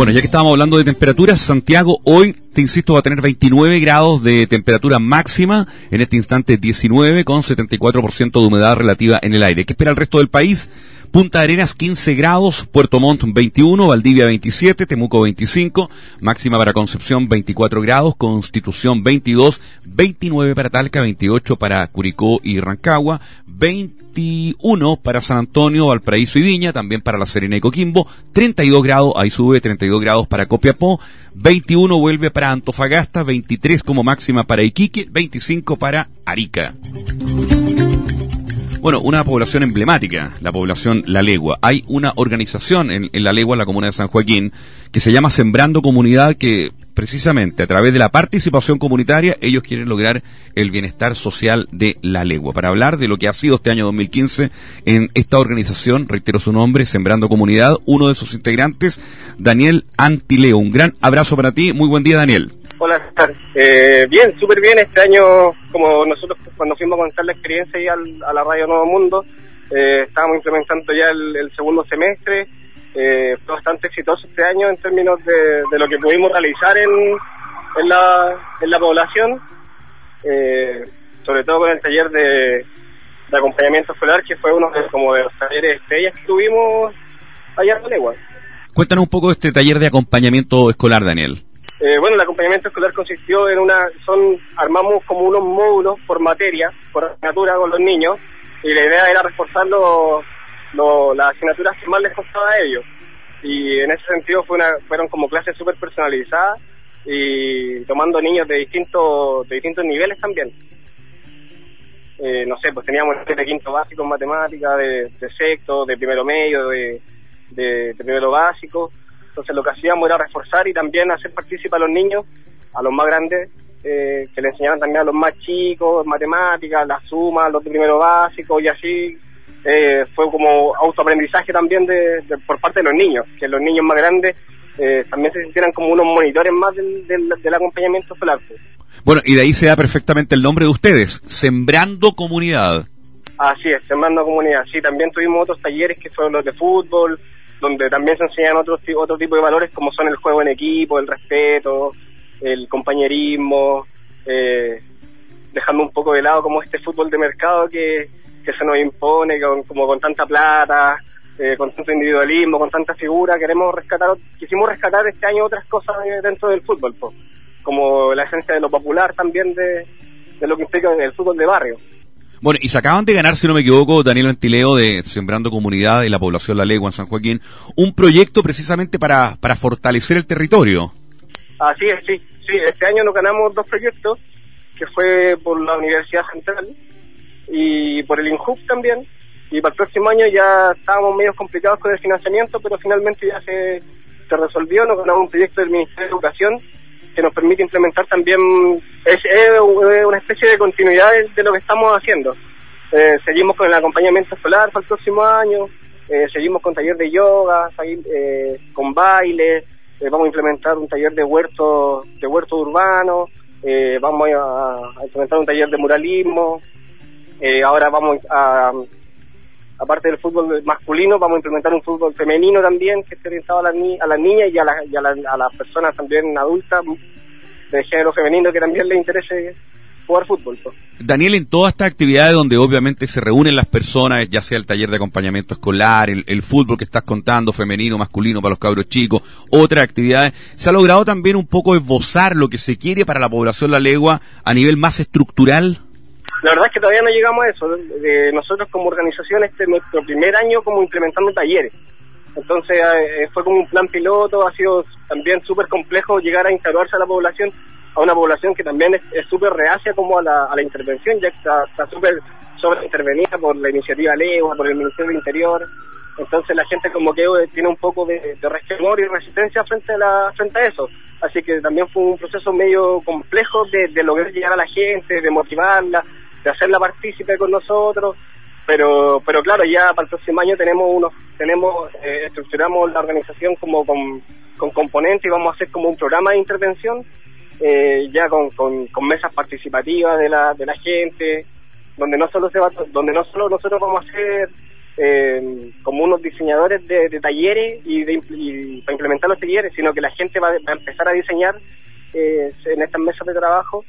Bueno, ya que estábamos hablando de temperaturas, Santiago hoy, te insisto, va a tener 29 grados de temperatura máxima, en este instante 19 con 74% de humedad relativa en el aire. ¿Qué espera el resto del país? Punta Arenas 15 grados, Puerto Montt 21, Valdivia 27, Temuco 25, máxima para Concepción 24 grados, Constitución 22, 29 para Talca, 28 para Curicó y Rancagua, 20 21 para San Antonio, Valparaíso y Viña, también para La Serena y Coquimbo, 32 grados, ahí sube 32 grados para Copiapó, 21 vuelve para Antofagasta, 23 como máxima para Iquique, 25 para Arica. Bueno, una población emblemática, la población La Legua. Hay una organización en, La Legua, en la comuna de San Joaquín, que se llama Sembrando Comunidad, que precisamente a través de la participación comunitaria ellos quieren lograr el bienestar social de La Legua. Para hablar de lo que ha sido este año 2015 en esta organización, reitero su nombre, Sembrando Comunidad, uno de sus integrantes, Daniel Antileo. Un gran abrazo para ti. Muy buen día, Daniel. Hola, eh, bien, súper bien. Este año, como nosotros cuando fuimos a contar la experiencia ahí a la Radio Nuevo Mundo, eh, estábamos implementando ya el, segundo semestre. Eh, fue bastante exitoso este año en términos de, lo que pudimos realizar en, en, la, en la población, eh, sobre todo con el taller de, acompañamiento escolar, que fue uno de, como de los talleres estrellas que tuvimos allá en Legua. Cuéntanos un poco de este taller de acompañamiento escolar, Daniel. Eh, bueno, el acompañamiento escolar consistió en una, son, armamos como unos módulos por materia, por asignatura con los niños, y la idea era reforzar las asignaturas que más les costaba a ellos. Y en ese sentido fueron como clases súper personalizadas y tomando niños de distintos, de distintos niveles también. Eh, no sé, pues teníamos de quinto básico en matemáticas, de, sexto, de primero medio, de, de primero básico entonces lo que hacíamos era reforzar y también hacer partícipe a los niños, a los más grandes, eh, que le enseñaban también a los más chicos, matemáticas, la suma, los de primero básico y así. Eh, fue como autoaprendizaje también de, por parte de los niños, que los niños más grandes eh, también se sintieran como unos monitores más del, del, acompañamiento escolar. Bueno, y de ahí se da perfectamente el nombre de ustedes, Sembrando Comunidad. Así es, Sembrando Comunidad. Sí, también tuvimos otros talleres que fueron los de fútbol, donde también se enseñan otros otro tipo de valores como son el juego en equipo, el respeto, el compañerismo, eh, dejando un poco de lado como este fútbol de mercado que, se nos impone con, como con tanta plata, eh, con tanto individualismo, con tanta figura, queremos rescatar, quisimos rescatar este año otras cosas dentro del fútbol, como la esencia de lo popular también de, de lo que implica el fútbol de barrio. Bueno, y se acaban de ganar, si no me equivoco, Daniel Antileo de Sembrando Comunidad y la Población La Legua en San Joaquín, un proyecto precisamente para, para fortalecer el territorio. Así es, sí. sí. Este año nos ganamos dos proyectos, que fue por la Universidad Central y por el INJUP también. Y para el próximo año ya estábamos medio complicados con el financiamiento, pero finalmente ya se, se resolvió. Nos ganamos un proyecto del Ministerio de Educación que nos permite implementar también, es, una especie de continuidad de, lo que estamos haciendo. Eh, seguimos con el acompañamiento escolar para el próximo año, eh, seguimos con taller de yoga, eh, con baile, vamos a implementar un taller de huerto, de huerto urbano, vamos a, a, implementar un taller de muralismo, ahora vamos a aparte del fútbol masculino, vamos a implementar un fútbol femenino también, que esté orientado a, las a las niñas y a, a, las personas también adultas de género femenino que también les interese jugar fútbol. Daniel, en todas estas actividades donde obviamente se reúnen las personas, ya sea el taller de acompañamiento escolar, el, fútbol que estás contando, femenino, masculino para los cabros chicos, otras actividades, se ha logrado también un poco esbozar lo que se quiere para la población La Legua a nivel más estructural. La verdad es que todavía no llegamos a eso. nosotros como organización, este es nuestro primer año como implementando talleres. Entonces eh, fue como un plan piloto, ha sido también súper complejo llegar a instalarse a la población, a una población que también es súper reacia como a la, a la intervención, ya que está súper sobre intervenida por la iniciativa Legua, por el Ministerio del Interior. Entonces la gente como que eh, tiene un poco de, de y resistencia frente a, frente a eso. Así que también fue un proceso medio complejo de, de lograr llegar a la gente, de motivarla, de hacerla partícipe con nosotros, pero pero claro, ya para el próximo año tenemos unos, tenemos, eh, estructuramos la organización como con, con componentes y vamos a hacer como un programa de intervención, eh, ya con, con, mesas participativas de la, de la gente, donde no solo se va, donde no solo nosotros vamos a hacer eh, como unos diseñadores de, talleres y, de, para implementar los talleres, sino que la gente va, a empezar a diseñar eh, en estas mesas de trabajo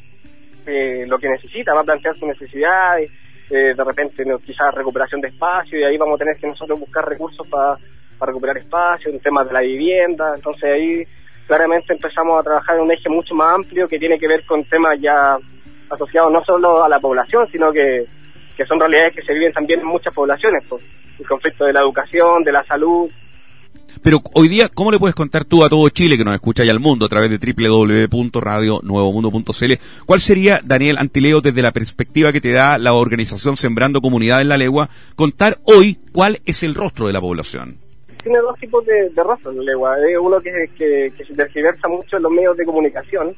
eh, lo que necesita, va a plantear sus necesidades, de repente quizás recuperación de espacio y ahí vamos a tener que nosotros buscar recursos para recuperar espacio, en temas de la vivienda, entonces ahí claramente empezamos a trabajar en un eje mucho más amplio que tiene que ver con temas ya asociados no solo a la población, sino que, que son realidades que se viven también en muchas poblaciones. Pues el conflicto de la educación, de la salud. Pero hoy día, ¿cómo le puedes contar tú a todo Chile que nos escucha y al mundo a través de www.radionuevomundo.cl? ¿Cuál sería, Daniel Antileo, desde la perspectiva que te da la organización Sembrando Comunidad en la Legua, contar hoy cuál es el rostro de la población? Tiene dos tipos de, rostros en la Legua. uno que, que, que se tergiversa mucho en los medios de comunicación,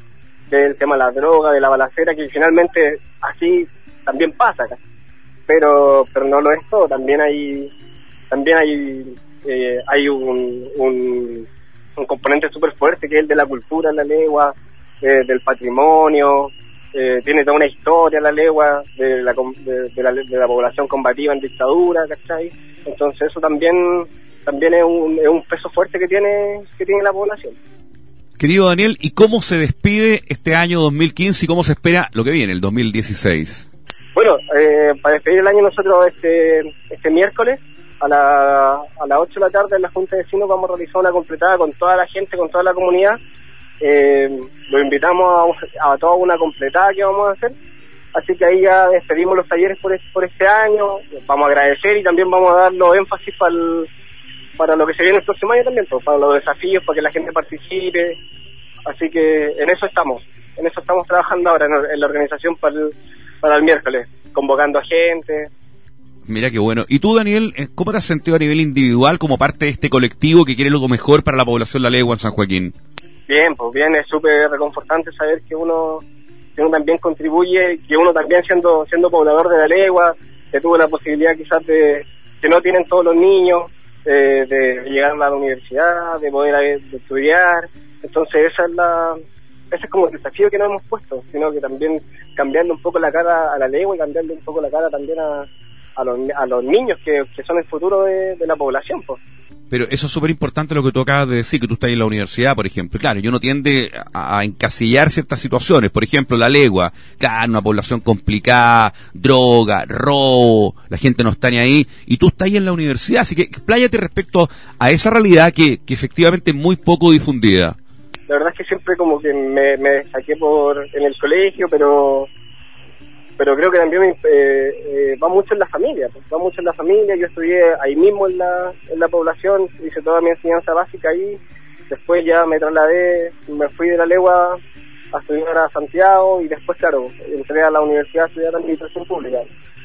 del tema de la droga, de la balacera, que finalmente así también pasa acá pero pero no lo es todo también hay también hay eh, hay un, un, componente súper fuerte que es el de la cultura la lengua eh, del patrimonio eh, tiene toda una historia la lengua de la, de, la, de la población combativa en dictadura ¿cachai? entonces eso también también es un, es un peso fuerte que tiene que tiene la población Querido Daniel, ¿y cómo se despide este año 2015 y cómo se espera lo que viene, el 2016? Bueno, eh, para despedir el año nosotros este, este miércoles a, la, a las 8 de la tarde en la Junta de Vecinos vamos a realizar una completada con toda la gente, con toda la comunidad. Eh, lo invitamos a, toda una completada que vamos a hacer. Así que ahí ya despedimos los talleres por, por este año. Vamos a agradecer y también vamos a dar los énfasis para, para lo que se viene el próximo año también, pues, para los desafíos, para que la gente participe. Así que en eso estamos. En eso estamos trabajando ahora en, la organización para el para el miércoles, convocando a gente. Mira qué bueno. ¿Y tú, Daniel, eh, cómo te has sentido a nivel individual como parte de este colectivo que quiere lo mejor para la población La Legua en San Joaquín? Bien, pues bien, es súper reconfortante saber que uno, que uno también contribuye, que uno también siendo, siendo poblador de La Legua, que tuvo la posibilidad quizás de, que no tienen todos los niños, eh, de llegar a la universidad, de poder eh, estudiar. Entonces esa es la, ese es como el desafío que nos hemos puesto, sino que también cambiando un poco la cara a la lengua y cambiando un poco la cara también a, a, los, a los niños que, son el futuro de, la población. Pero eso es súper importante lo que tú acabas de decir, que tú estás en la universidad, por ejemplo. Claro, yo no tiende a, encasillar ciertas situaciones. Por ejemplo, la legua, claro, una población complicada, droga, robo, la gente no está ni ahí. Y tú estás ahí en la universidad, así que pláyate respecto a esa realidad que, que efectivamente es muy poco difundida la verdad es que siempre como que me, me saqué por en el colegio, pero pero creo que también eh, eh, va mucho en la familia, pues, va mucho en la familia, yo estudié ahí mismo en la, en la población, hice toda mi enseñanza básica ahí, después ya me trasladé, me fui de la legua a estudiar a Santiago y después claro, entré a la universidad a estudiar administración pública.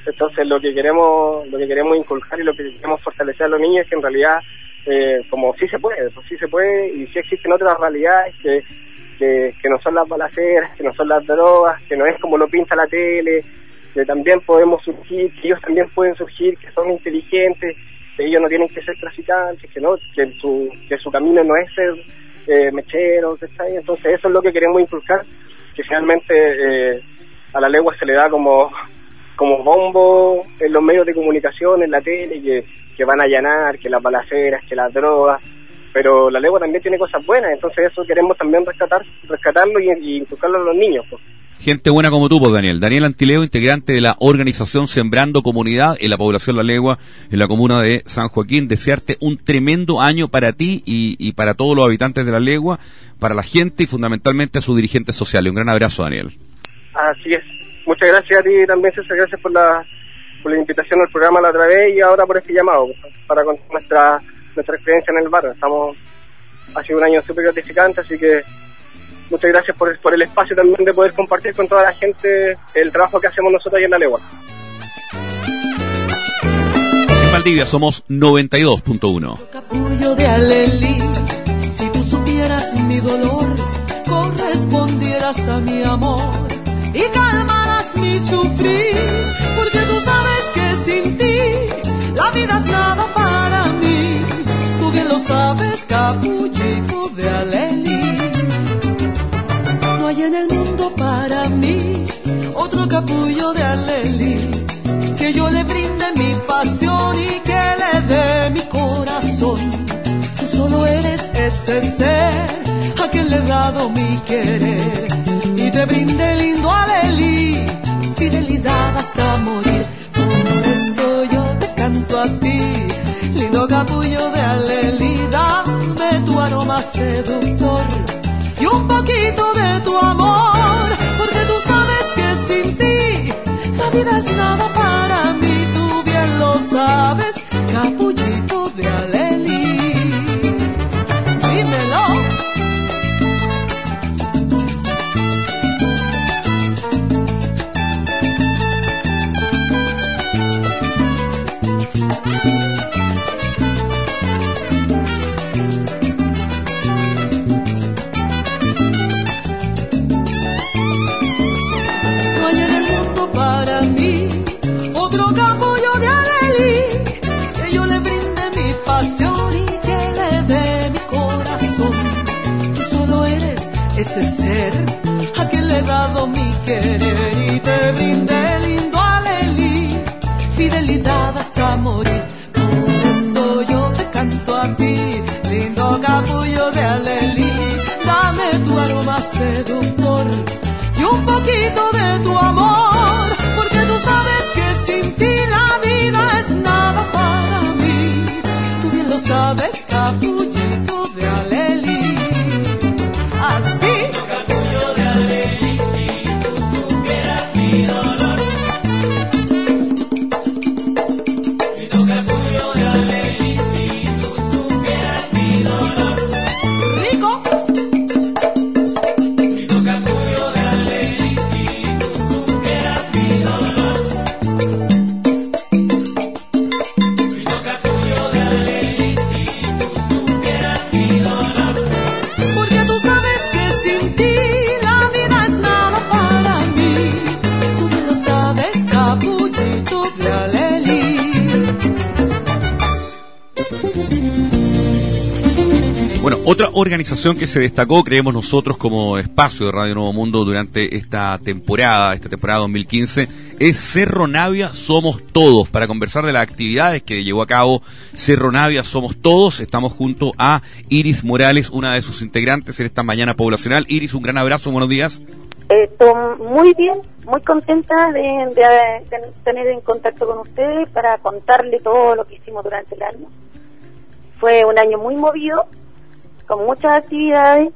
Entonces lo que queremos, lo que queremos inculcar y lo que queremos fortalecer a los niños es que en realidad eh, como sí se puede, pues sí se puede y sí existen otras realidades que, que, no son las balaceras, que no son las drogas, que no es como lo pinta la tele, que también podemos surgir, que ellos también pueden surgir, que son inteligentes, que ellos no tienen que ser traficantes, que no, que su, que su camino no es ser eh, mecheros, Entonces eso es lo que queremos inculcar, que finalmente eh, a la lengua se le da como como bombo en los medios de comunicación, en la tele, que, que van a allanar, que las balaceras, que las drogas, pero la lengua también tiene cosas buenas, entonces eso queremos también rescatar, rescatarlo y, y inculcarlo a los niños. Pues. Gente buena como tú, pues, Daniel. Daniel Antileo, integrante de la organización Sembrando Comunidad en la población La Legua, en la comuna de San Joaquín. Desearte un tremendo año para ti y, y para todos los habitantes de La Legua, para la gente y fundamentalmente a sus dirigentes sociales. Un gran abrazo, Daniel. Así es. Muchas gracias a ti también, César. Gracias por la, por la invitación al programa la otra vez y ahora por este llamado para contar nuestra, nuestra experiencia en el barrio. Estamos, ha sido un año súper gratificante, así que muchas gracias por, por el espacio también de poder compartir con toda la gente el trabajo que hacemos nosotros ahí en la Legua. En Valdivia somos 92.1. Capullo de Alelí, si tú supieras mi dolor, correspondieras a mi amor y calmarás mi sufrir, porque tú sabes que sin ti la vida es nada para mí. Tú bien lo sabes, capullito de Aleli. No hay en el mundo para mí otro capullo de Aleli. que yo le brinde mi pasión y que le dé mi corazón. Tú solo eres ese ser a quien le he dado mi querer hasta morir. Por eso yo te canto a ti, lindo capullo de alelí, dame tu aroma seductor y un poquito de tu amor, porque tú sabes que sin ti la vida es nada para mí, tú bien lo sabes, capullito de alelí. Ese ser a quien le he dado mi querer y te brinde lindo alelí, fidelidad hasta morir. Por eso yo te canto a ti, lindo capullo de alelí, dame tu aroma seductor y un poquito de tu amor, porque tú sabes que sin ti la vida es nada para mí. Tú bien lo sabes, capullito organización que se destacó, creemos nosotros, como espacio de Radio Nuevo Mundo durante esta temporada, esta temporada 2015, es Cerro Navia Somos Todos. Para conversar de las actividades que llevó a cabo Cerro Navia Somos Todos, estamos junto a Iris Morales, una de sus integrantes en esta mañana poblacional. Iris, un gran abrazo, buenos días. Eh, to- muy bien, muy contenta de, de- de tener en contacto con ustedes para contarle todo lo que hicimos durante el año. Fue un año muy movido, con muchas actividades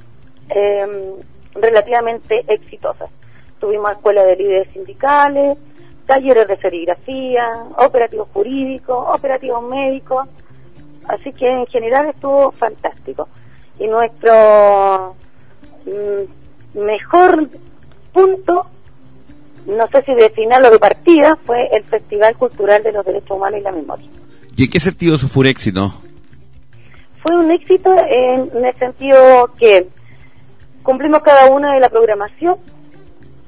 eh, relativamente exitosas. Tuvimos escuela de líderes sindicales, talleres de serigrafía, operativos jurídicos, operativos médicos, así que en general estuvo fantástico. Y nuestro mm, mejor punto, no sé si de final o de partida, fue el Festival Cultural de los Derechos Humanos y la Memoria. ¿Y en qué sentido eso fue un éxito? Fue un éxito en, el sentido que cumplimos cada una de la programación.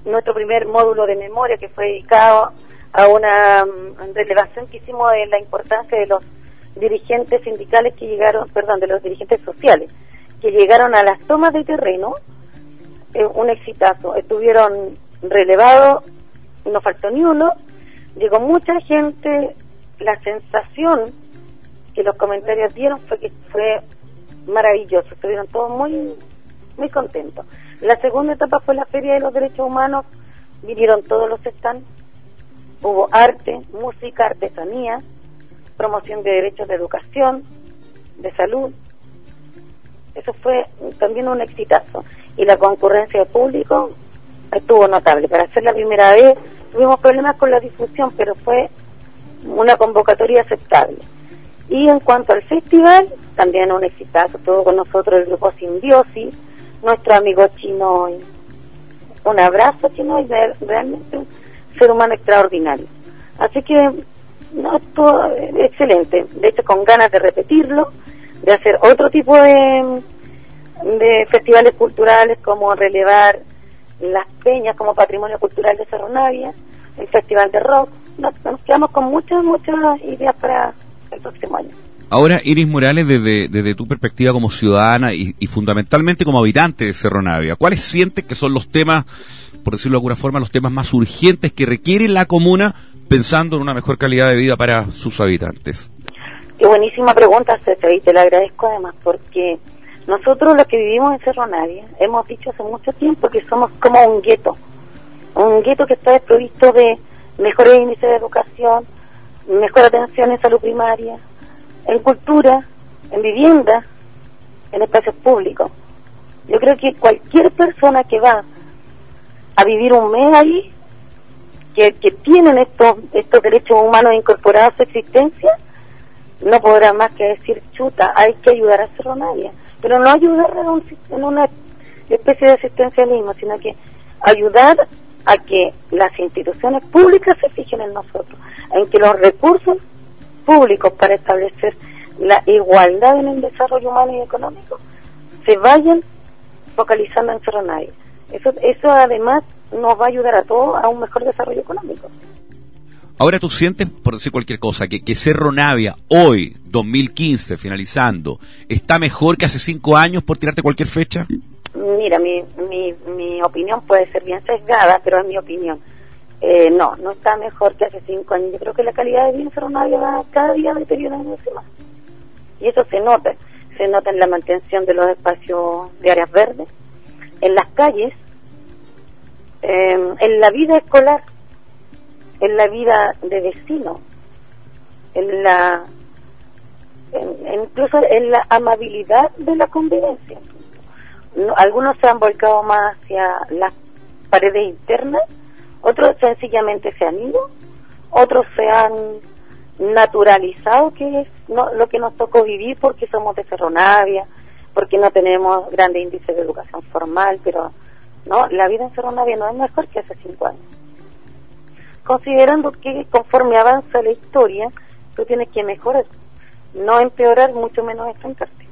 Nuestro primer módulo de memoria que fue dedicado a una mm, relevación que hicimos de la importancia de los dirigentes sindicales que llegaron, perdón, de los dirigentes sociales que llegaron a las tomas de terreno, eh, un exitazo. Estuvieron relevados, no faltó ni uno, llegó mucha gente, la sensación que los comentarios dieron fue que fue maravilloso, estuvieron todos muy muy contentos. La segunda etapa fue la Feria de los Derechos Humanos, vinieron todos los stands, hubo arte, música, artesanía, promoción de derechos de educación, de salud. Eso fue también un exitazo. Y la concurrencia de público estuvo notable. Para ser la primera vez tuvimos problemas con la difusión, pero fue una convocatoria aceptable. Y en cuanto al festival, también un exitazo, todo con nosotros el grupo Simbiosis, nuestro amigo Chino, un abrazo Chino, y realmente un ser humano extraordinario. Así que, no, todo excelente, de hecho con ganas de repetirlo, de hacer otro tipo de, de festivales culturales como relevar las peñas como patrimonio cultural de Cerro Navia, el festival de rock, nos quedamos con muchas, muchas ideas para el próximo año. Ahora, Iris Morales, desde, desde tu perspectiva como ciudadana y, y fundamentalmente como habitante de Cerro Navia, ¿cuáles sientes que son los temas, por decirlo de alguna forma, los temas más urgentes que requiere la comuna, pensando en una mejor calidad de vida para sus habitantes? Qué buenísima pregunta, César, y te la agradezco además porque nosotros los que vivimos en Cerro Navia hemos dicho hace mucho tiempo que somos como un gueto, un gueto que está desprovisto de mejores índices de educación, mejor atención en salud primaria, en cultura, en vivienda, en espacios públicos. Yo creo que cualquier persona que va a vivir un mes ahí, que, que tienen estos, estos derechos humanos incorporados a su existencia, no podrá más que decir, chuta, hay que ayudar a Cerro Navia. Pero no ayudar en una especie de asistencialismo, sino que ayudar a que las instituciones públicas se fijen en nosotros, en que los recursos públicos para establecer la igualdad en el desarrollo humano y económico se vayan focalizando en Cerro Navia. Eso, eso además nos va a ayudar a todos a un mejor desarrollo económico. Ahora tú sientes, por decir cualquier cosa, que, que Cerro Navia, hoy, 2015, finalizando, está mejor que hace cinco años por tirarte cualquier fecha? Mira, mi, mi, mi opinión puede ser bien sesgada, pero es mi opinión. Eh, no, no está mejor que hace cinco años. Yo creo que la calidad de vida en va cada día deteriorándose más. Y eso se nota. Se nota en la mantención de los espacios de áreas verdes, en las calles, eh, en la vida escolar en la vida de vecino, en la incluso en la amabilidad de la convivencia. Algunos se han volcado más hacia las paredes internas, otros sencillamente se han ido, otros se han naturalizado, que es lo que nos tocó vivir porque somos de Ferronavia, porque no tenemos grandes índices de educación formal, pero no, la vida en Ferronavia no es mejor que hace cinco años considerando que conforme avanza la historia, tú tienes que mejorar, no empeorar, mucho menos estancarte.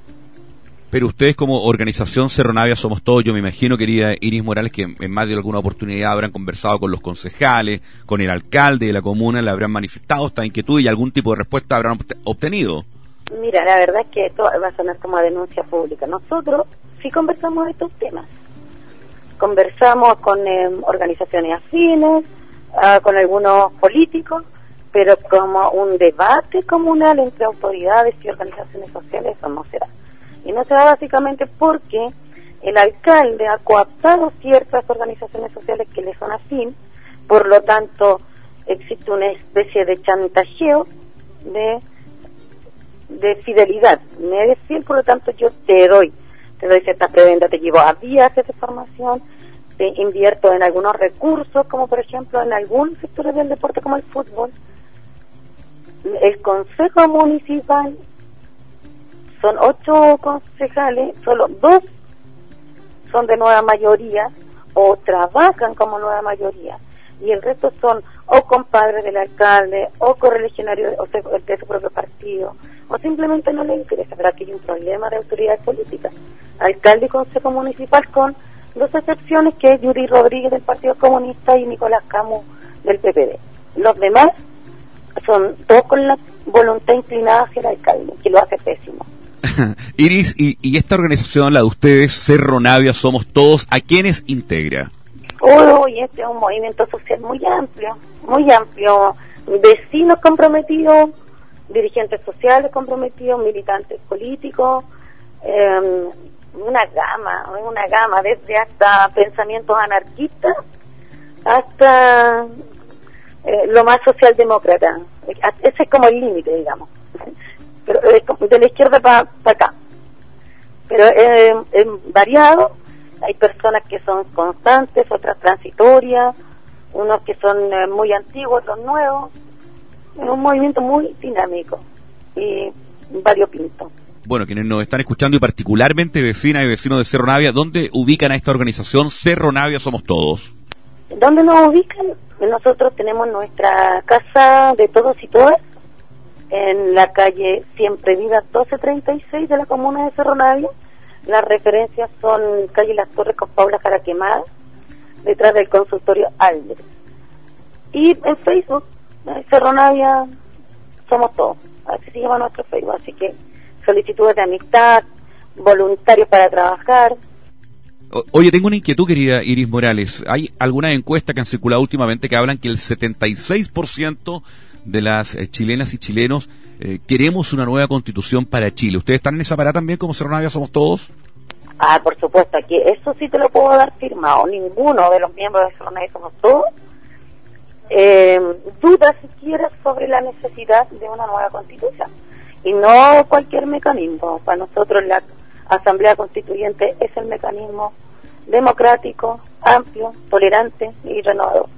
Pero ustedes como organización Cerro Navia Somos Todos, yo me imagino, querida Iris Morales, que en más de alguna oportunidad habrán conversado con los concejales, con el alcalde de la comuna, le habrán manifestado esta inquietud y algún tipo de respuesta habrán obtenido. Mira, la verdad es que esto va a sonar como denuncia pública. Nosotros sí conversamos de estos temas. Conversamos con em, organizaciones afines, Ah, con algunos políticos, pero como un debate comunal entre autoridades y organizaciones sociales, eso no se da. Y no se da básicamente porque el alcalde ha coaptado ciertas organizaciones sociales que le son afín, por lo tanto existe una especie de chantajeo de, de fidelidad. Me decir, por lo tanto yo te doy, te doy cierta preventa, te llevo a viajes de formación, invierto en algunos recursos, como por ejemplo en algunos sectores del deporte como el fútbol. El Consejo Municipal son ocho concejales, solo dos son de nueva mayoría o trabajan como nueva mayoría y el resto son o compadres del alcalde o correligionarios de su propio partido o simplemente no le interesa, pero aquí hay un problema de autoridad política. Alcalde y consejo municipal con dos excepciones que es Yuri Rodríguez del Partido Comunista y Nicolás Camus del PPD. Los demás son todos con la voluntad inclinada hacia el alcalde, que lo hace pésimo. Iris, y, esta organización, la de ustedes, Cerro Navia, Somos Todos, ¿a quiénes integra? Uy, este es un movimiento social muy amplio, muy amplio. Vecinos comprometidos, dirigentes sociales comprometidos, militantes políticos, eh, una gama, una gama, desde hasta pensamientos anarquistas hasta eh, lo más socialdemócrata. Ese es como el límite, digamos. Pero de la izquierda para acá. Pero es variado. Hay personas que son constantes, otras transitorias, unos que son eh, muy antiguos, otros nuevos. Es un movimiento muy dinámico y variopinto bueno, quienes nos están escuchando y particularmente vecinas y vecinos de Cerro Navia, ¿dónde ubican a esta organización Cerro Navia Somos Todos? ¿Dónde nos ubican? Nosotros tenemos nuestra casa de todos y todas en la calle Siempre Vida 1236 de la comuna de Cerro Navia. Las referencias son calle Las Torres con Paula Jaraquemada, detrás del consultorio Alder. Y en Facebook, Cerro Navia Somos Todos, así se llama nuestro Facebook, así que solicitudes de amistad, voluntarios para trabajar. Oye, tengo una inquietud, querida Iris Morales. Hay algunas encuestas que han circulado últimamente que hablan que el 76% de las eh, chilenas y chilenos eh, queremos una nueva constitución para Chile. ¿Ustedes están en esa parada también como Cerro Somos Todos? Ah, por supuesto, aquí eso sí te lo puedo dar firmado. Ninguno de los miembros de Cerro Somos Todos eh, duda siquiera sobre la necesidad de una nueva constitución. Y no cualquier mecanismo. Para nosotros la Asamblea Constituyente es el mecanismo democrático, amplio, tolerante y renovador.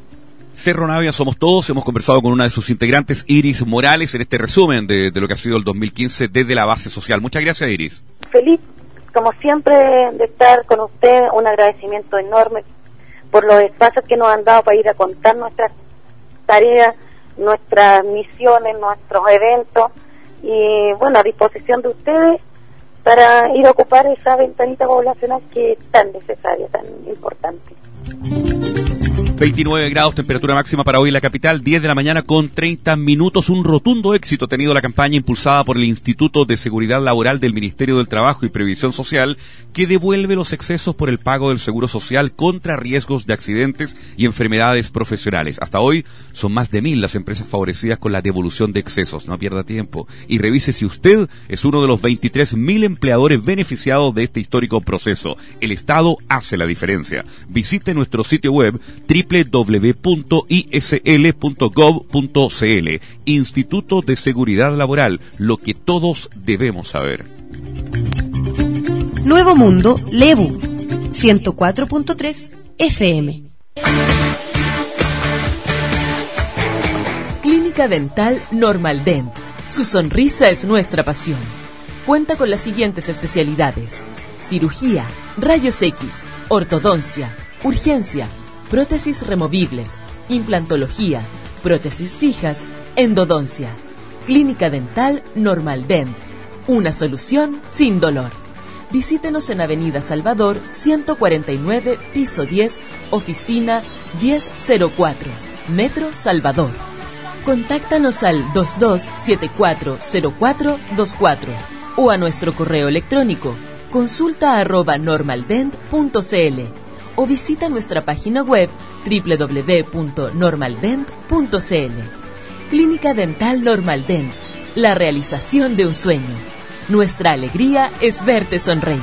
Cerro Navia somos todos, hemos conversado con una de sus integrantes, Iris Morales, en este resumen de, lo que ha sido el 2015 desde la base social. Muchas gracias, Iris. Feliz, como siempre, de estar con usted, un agradecimiento enorme por los espacios que nos han dado para ir a contar nuestras tareas, nuestras misiones, nuestros eventos y bueno, a disposición de ustedes para ir a ocupar esa ventanita poblacional que es tan necesaria, tan importante. 29 grados, temperatura máxima para hoy en la capital, 10 de la mañana con 30 minutos. Un rotundo éxito ha tenido la campaña impulsada por el Instituto de Seguridad Laboral del Ministerio del Trabajo y Previsión Social, que devuelve los excesos por el pago del seguro social contra riesgos de accidentes y enfermedades profesionales. Hasta hoy son más de mil las empresas favorecidas con la devolución de excesos. No pierda tiempo y revise si usted es uno de los 23 mil empleadores beneficiados de este histórico proceso. El Estado hace la diferencia. Visite nuestro sitio web www.isl.gov.cl. Instituto de Seguridad Laboral, lo que todos debemos saber. Nuevo Mundo, Lebu, 104.3 FM. Clínica Dental Normal Dent. Su sonrisa es nuestra pasión. Cuenta con las siguientes especialidades: cirugía, rayos X, ortodoncia, urgencia, prótesis removibles, implantología, prótesis fijas, endodoncia. Clínica Dental Normal Dent. Una solución sin dolor. Visítenos en Avenida Salvador 149, piso 10, oficina 1004, Metro Salvador. Contáctanos al 22740424 o a nuestro correo electrónico consulta arroba normaldent.cl o visita nuestra página web www.normaldent.cl. Clínica Dental Normaldent, la realización de un sueño. Nuestra alegría es verte sonreír.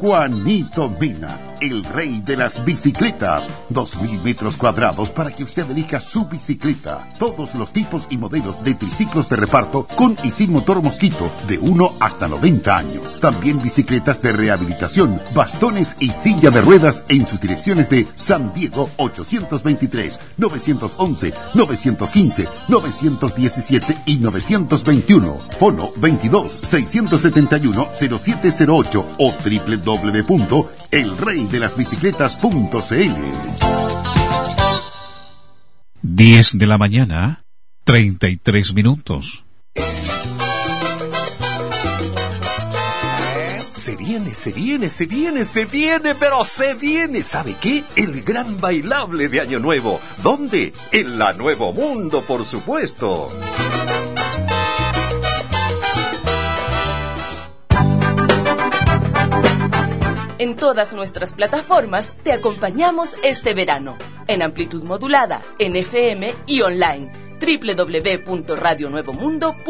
Juanito Mina el rey de las bicicletas. Dos mil metros cuadrados para que usted elija su bicicleta. Todos los tipos y modelos de triciclos de reparto con y sin motor mosquito de 1 hasta 90 años. También bicicletas de rehabilitación, bastones y silla de ruedas en sus direcciones de San Diego 823, 911, 915, 917 y 921. Fono 22 671 0708 o www.elrey de las bicicletas.cl. 10 de la mañana, 33 minutos. Se viene, se viene, se viene, se viene, pero se viene. ¿Sabe qué? El gran bailable de Año Nuevo. ¿Dónde? En la Nuevo Mundo, por supuesto. En todas nuestras plataformas te acompañamos este verano, en amplitud modulada, en FM y online www.radionuevomundo.cl.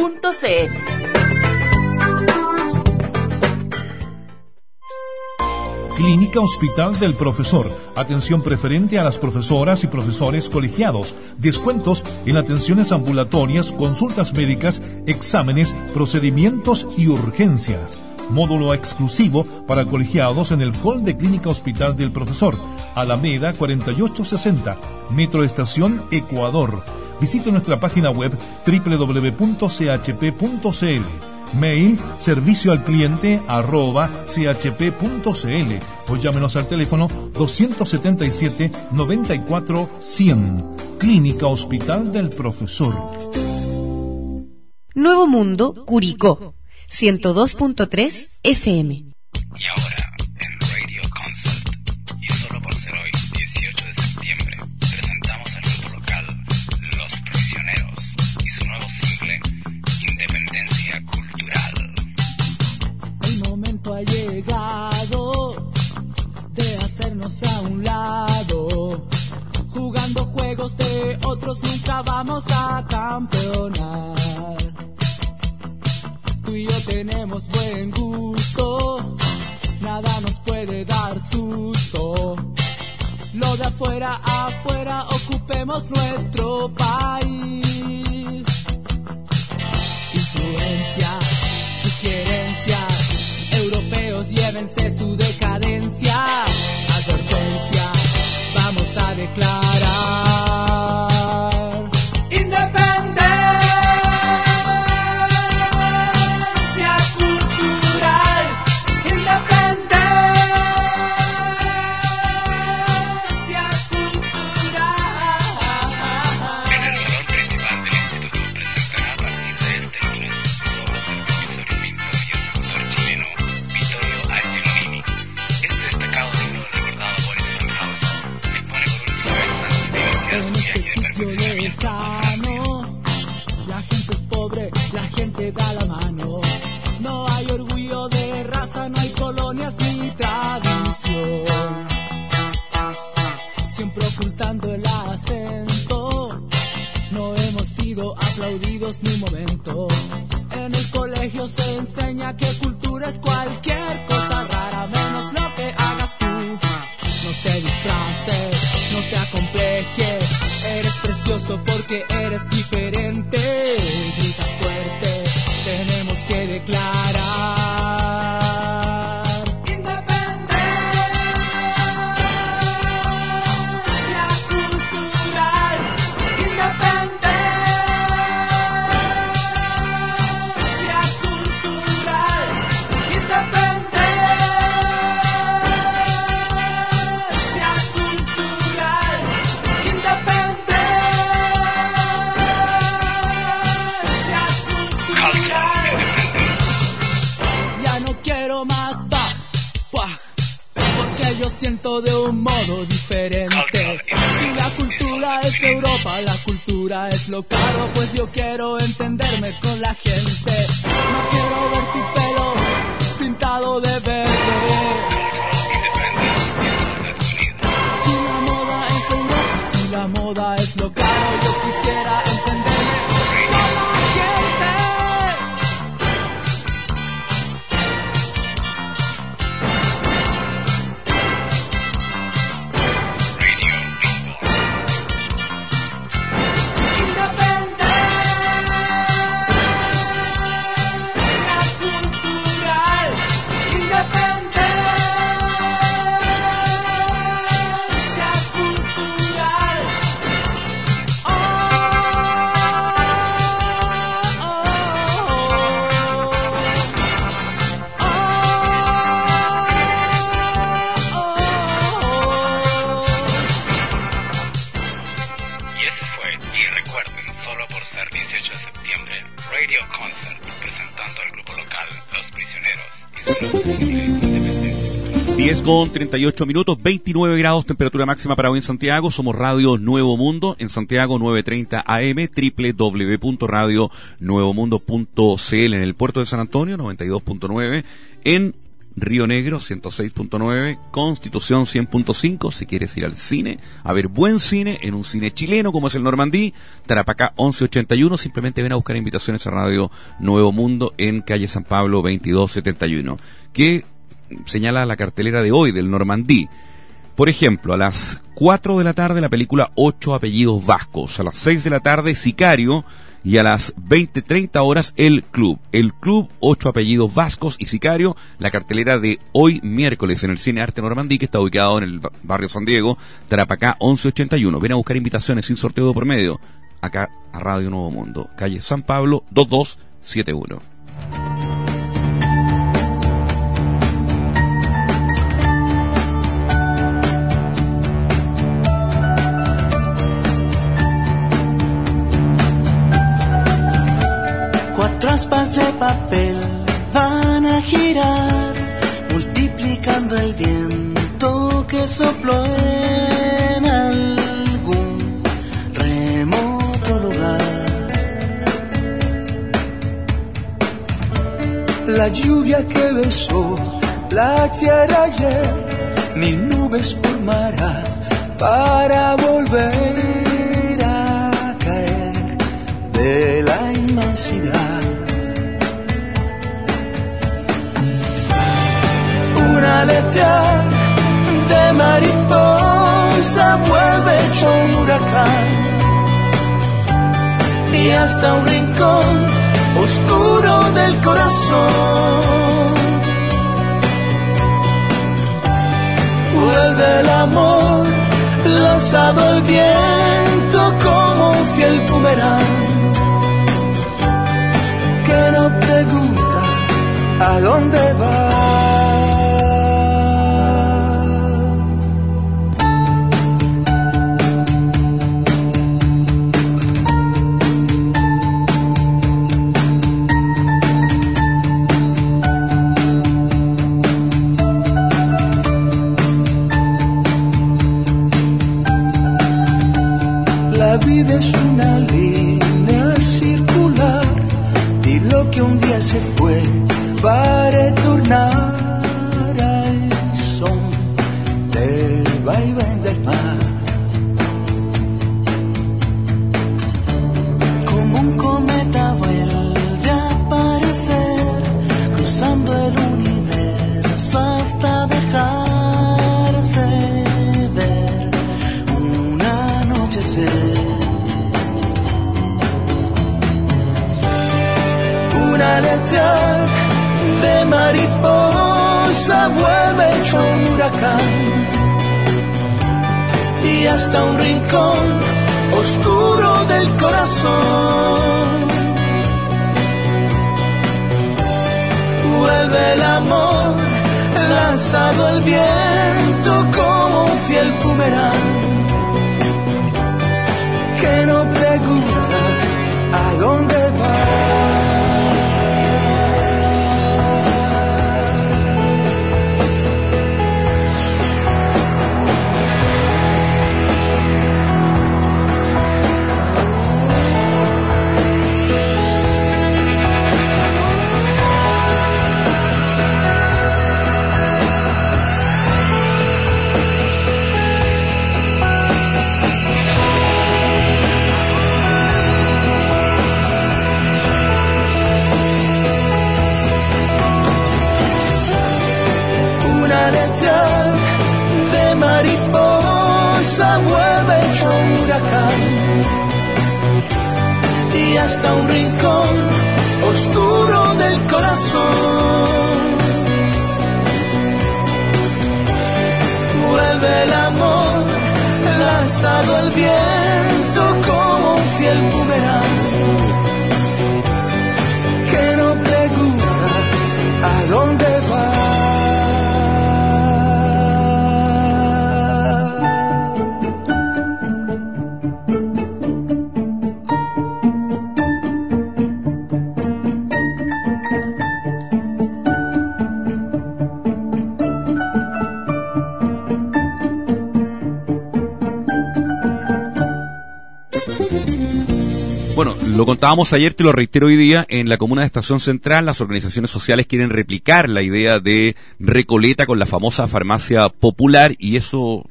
Clínica Hospital del Profesor. Atención preferente a las profesoras y profesores colegiados. Descuentos en atenciones ambulatorias, consultas médicas, exámenes, procedimientos y urgencias módulo exclusivo para colegiados en el Hall de Clínica Hospital del Profesor, Alameda 4860, Metro Estación Ecuador. Visite nuestra página web www.chp.cl. Mail servicio al cliente arroba chp.cl o llámenos al teléfono 277 94 100. Clínica Hospital del Profesor. Nuevo Mundo, Curicó 102.3 FM. Y ahora, en Radio Consult, y solo por ser hoy, 18 de septiembre, presentamos al grupo local Los Prisioneros y su nuevo single, Independencia Cultural. El momento ha llegado de hacernos a un lado. Jugando juegos de otros nunca vamos a campeonar Tú y yo tenemos buen gusto, nada nos puede dar susto. Lo de afuera afuera ocupemos nuestro país. Influencias, sugerencias, europeos llévense su decadencia. Advertencia, vamos a declarar. Independencia la gente da la mano. No hay orgullo de raza, no hay colonias ni tradición. Siempre ocultando el acento, no hemos sido aplaudidos ni un momento. En el colegio se enseña que cultura es cualquier cosa rara, menos lo que hagas tú. No te disfraces, no te acomplejes. Eres precioso porque eres diferente. 38 minutos, 29 grados temperatura máxima para hoy en Santiago. Somos Radio Nuevo Mundo en Santiago 930 AM, www.radionuevomundo.cl en el puerto de San Antonio 92.9, en Río Negro 106.9, Constitución 100.5, si quieres ir al cine, a ver buen cine en un cine chileno como es el Normandí, Tarapacá 1181, simplemente ven a buscar invitaciones a Radio Nuevo Mundo en calle San Pablo 2271, que señala la cartelera de hoy del Normandí. Por ejemplo, a las 4 de la tarde la película Ocho apellidos vascos, a las 6 de la tarde Sicario y a las 20-30 horas El Club. El Club, Ocho apellidos vascos y Sicario, la cartelera de hoy miércoles en el Cine Arte Normandí que está ubicado en el ba- barrio San Diego, Tarapacá 1181. Ven a buscar invitaciones sin sorteo por medio, acá a Radio Nuevo Mundo, calle San Pablo 2271. aspas de papel van a girar, multiplicando el viento que sopló en algún remoto lugar. La lluvia que besó la tierra ayer, mil nubes formará para volver a caer de la inmensidad. Aletear de mariposa vuelve hecho un huracán y hasta un rincón oscuro del corazón. Vuelve el amor lanzado al viento como un fiel boomerang que no pregunta a dónde va. Día mariposa vuelve hecho un huracán y hasta un rincón oscuro del corazón. Vuelve el amor lanzado al viento como un fiel boomerang que no pregunta a dónde hasta un rincón oscuro del corazón. Vuelve el amor lanzado al viento lo contábamos ayer, te lo reitero hoy día, en la comuna de Estación Central las organizaciones sociales quieren replicar la idea de Recoleta con la famosa farmacia popular y eso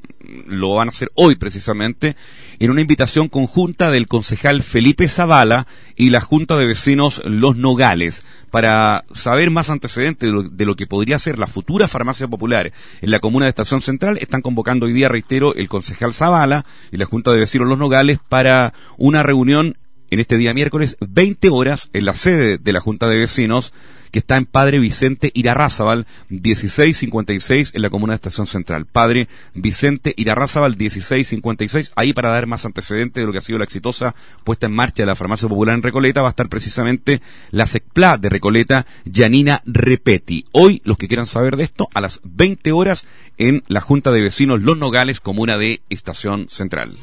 lo van a hacer hoy precisamente en una invitación conjunta del concejal Felipe Zavala y la Junta de Vecinos Los Nogales para saber más antecedentes de lo, de lo que podría ser la futura farmacia popular en la comuna de Estación Central. Están convocando hoy día, reitero, el concejal Zavala y la Junta de Vecinos Los Nogales para una reunión en este día miércoles, 20 horas, en la sede de la Junta de Vecinos, que está en Padre Vicente Irarrázaval, 1656, en la comuna de Estación Central. Padre Vicente Irarrázaval, 1656. Ahí para dar más antecedentes de lo que ha sido la exitosa puesta en marcha de la farmacia popular en Recoleta, va a estar precisamente la SECPLA de Recoleta, Yanina Repeti. Hoy, los que quieran saber de esto, a las 20 horas, en la Junta de Vecinos Los Nogales, comuna de Estación Central.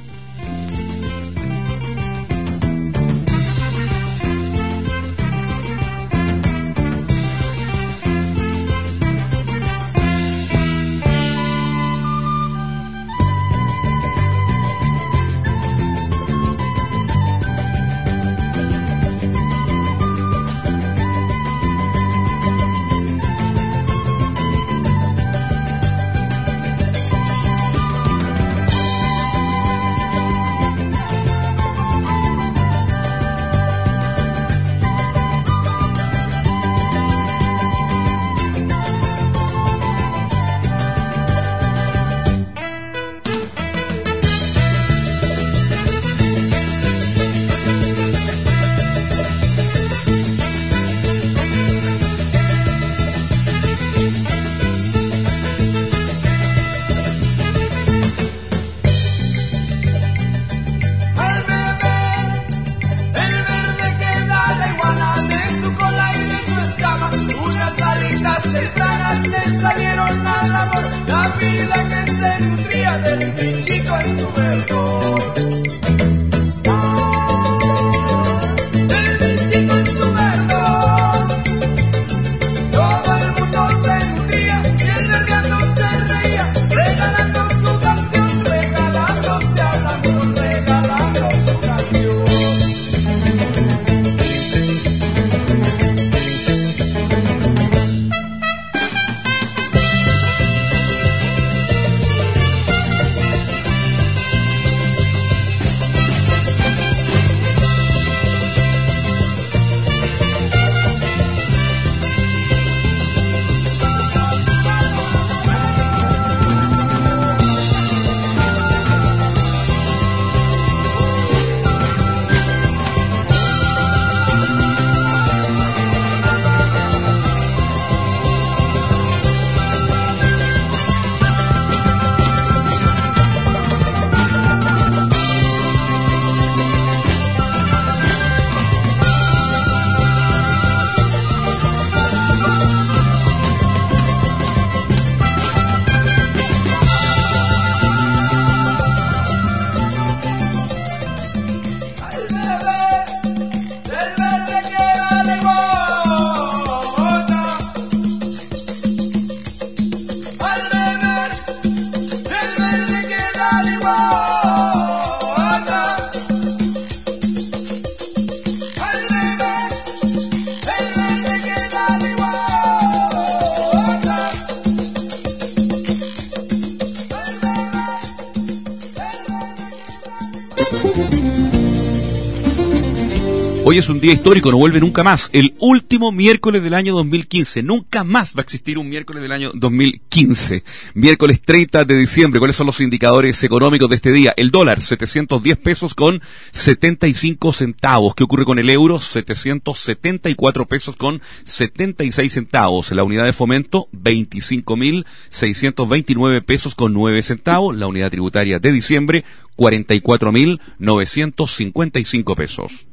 Es un día histórico, no vuelve nunca más. El último miércoles del año 2015. Nunca más va a existir un miércoles del año 2015. Miércoles 30 de diciembre. ¿Cuáles son los indicadores económicos de este día? El dólar, 710 pesos con 75 centavos. ¿Qué ocurre con el euro? 774 pesos con 76 centavos. La unidad de fomento, 25.629 pesos con 9 centavos. La unidad tributaria de diciembre, 44.955 pesos.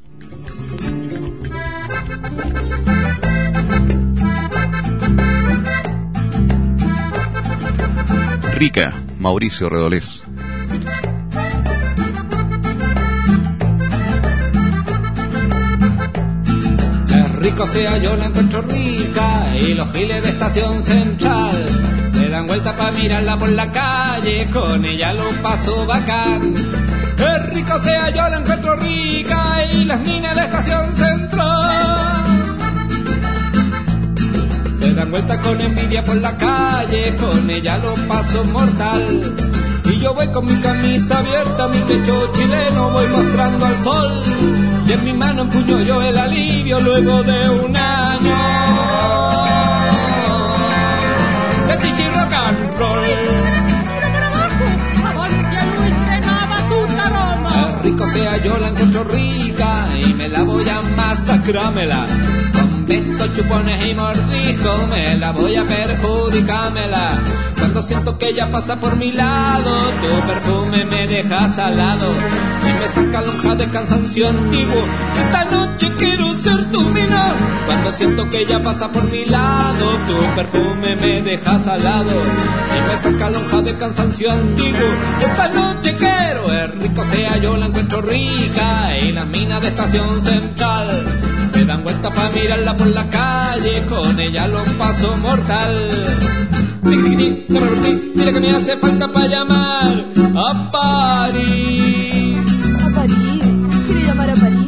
Rica, Mauricio Redolés. Rico sea yo la encuentro rica y los giles de estación central le dan vuelta para mirarla por la calle, con ella lo paso bacán. Es rico sea yo la encuentro rica y las minas de estación central se dan vuelta con envidia por la calle, con ella lo paso mortal. Y yo voy con mi camisa abierta, mi pecho chileno, voy mostrando al sol. Y en mi mano empuño yo el alivio luego de un año de. Rico sea yo la encuentro rica y me la voy a masacrámela. Besos, chupones y mordiscos me la voy a perjudicármela. Cuando siento que ella pasa por mi lado, tu perfume me deja salado y me saca lonja de cansancio antiguo. Esta noche quiero ser tu mina. Cuando siento que ella pasa por mi lado, tu perfume me deja salado y me saca lonja de cansancio antiguo. Esta noche quiero, es rico sea yo la encuentro rica y las minas de estación central se dan vuelta para mirarla por la calle, con ella los paso mortal. Tiqui, tiqui, tiqui, llama por ti, dile que me hace falta para llamar a París. A París. ¿Quiere llamar a París?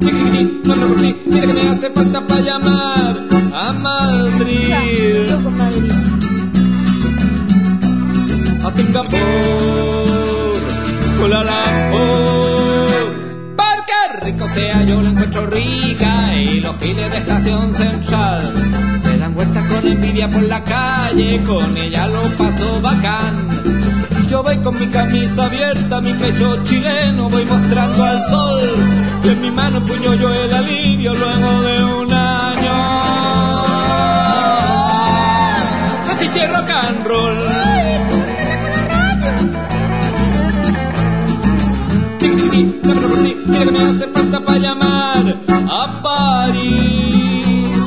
Tiqui, tiqui, tiqui, llama por ti, dile que me hace falta para llamar a Madrid. Ya, con Madrid. A Singapur, Kuala Lumpur. Sea yo la encuentro rica y los giles de estación central se dan vueltas con envidia por la calle, con ella lo paso bacán. Y yo voy con mi camisa abierta, mi pecho chileno, voy mostrando al sol. Y en mi mano puño yo el alivio luego de un año. De chichi rock and roll. Que me hace falta para llamar a París.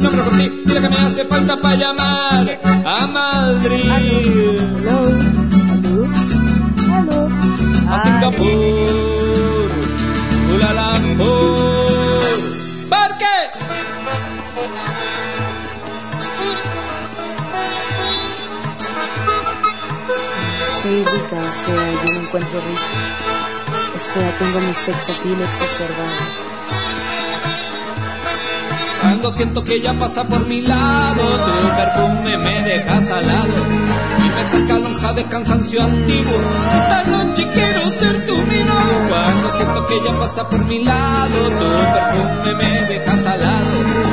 Llámalo por ti, mira que me hace falta para llamar a Madrid. A Singapur, Kuala Lumpur. O sea, yo me encuentro rica. O sea, tengo mi sex appeal exacerbado. Cuando siento que ella pasa por mi lado, tu perfume me deja salado y me saca lonja de cansancio antiguo. Esta noche quiero ser tu mino. Cuando siento que ella pasa por mi lado, tu perfume me deja salado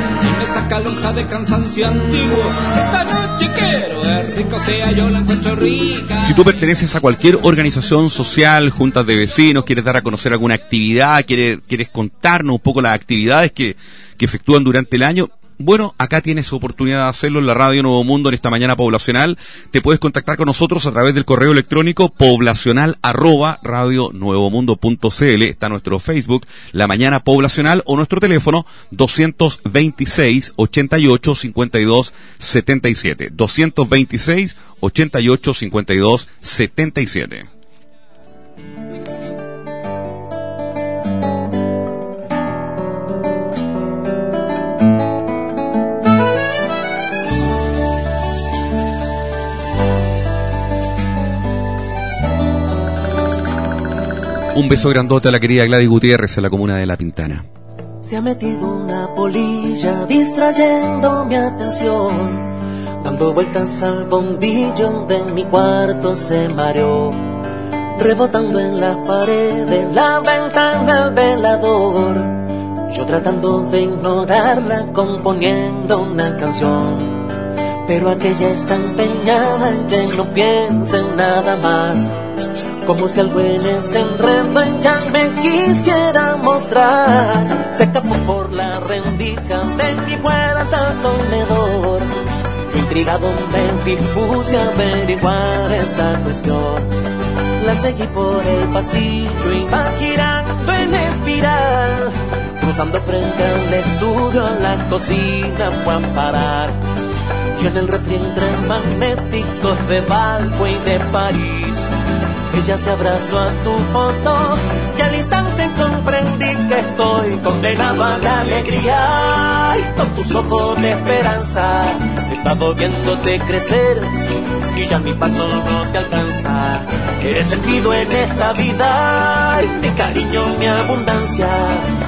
Si tú perteneces a cualquier organización social, juntas de vecinos, quieres dar a conocer alguna actividad, quieres, quieres contarnos un poco las actividades que, que efectúan durante el año, bueno, acá tienes oportunidad de hacerlo en la Radio Nuevo Mundo en esta mañana poblacional. Te puedes contactar con nosotros a través del correo electrónico poblacional arroba radionuevomundo.cl. Está nuestro Facebook, La Mañana Poblacional, o nuestro teléfono 226 88 52 77. 226 88 52 77. Un beso grandote a la querida Gladys Gutiérrez en la comuna de La Pintana. Se ha metido una polilla distrayendo mi atención. Dando vueltas al bombillo de mi cuarto se mareó, rebotando en las paredes, la ventana del velador. Yo tratando de ignorarla, componiendo una canción. Pero aquella está empeñada en que no piense en nada más. Como si algo en ese enredo ella me quisiera mostrar. Se escapó por la rendija de mi puerta comedor. Yo intrigado me dispuse a averiguar esta cuestión. La seguí por el pasillo, iba girando en espiral. Cruzando frente al estudio, la cocina fue a parar. Y en el refri entre magnéticos de Balbo y de París. Ella se abrazó a tu foto y al instante comprendí que estoy condenado a la alegría. Con tus ojos de esperanza he estado viéndote crecer y ya mi paso no te alcanza. Eres sentido en esta vida mi cariño, mi abundancia.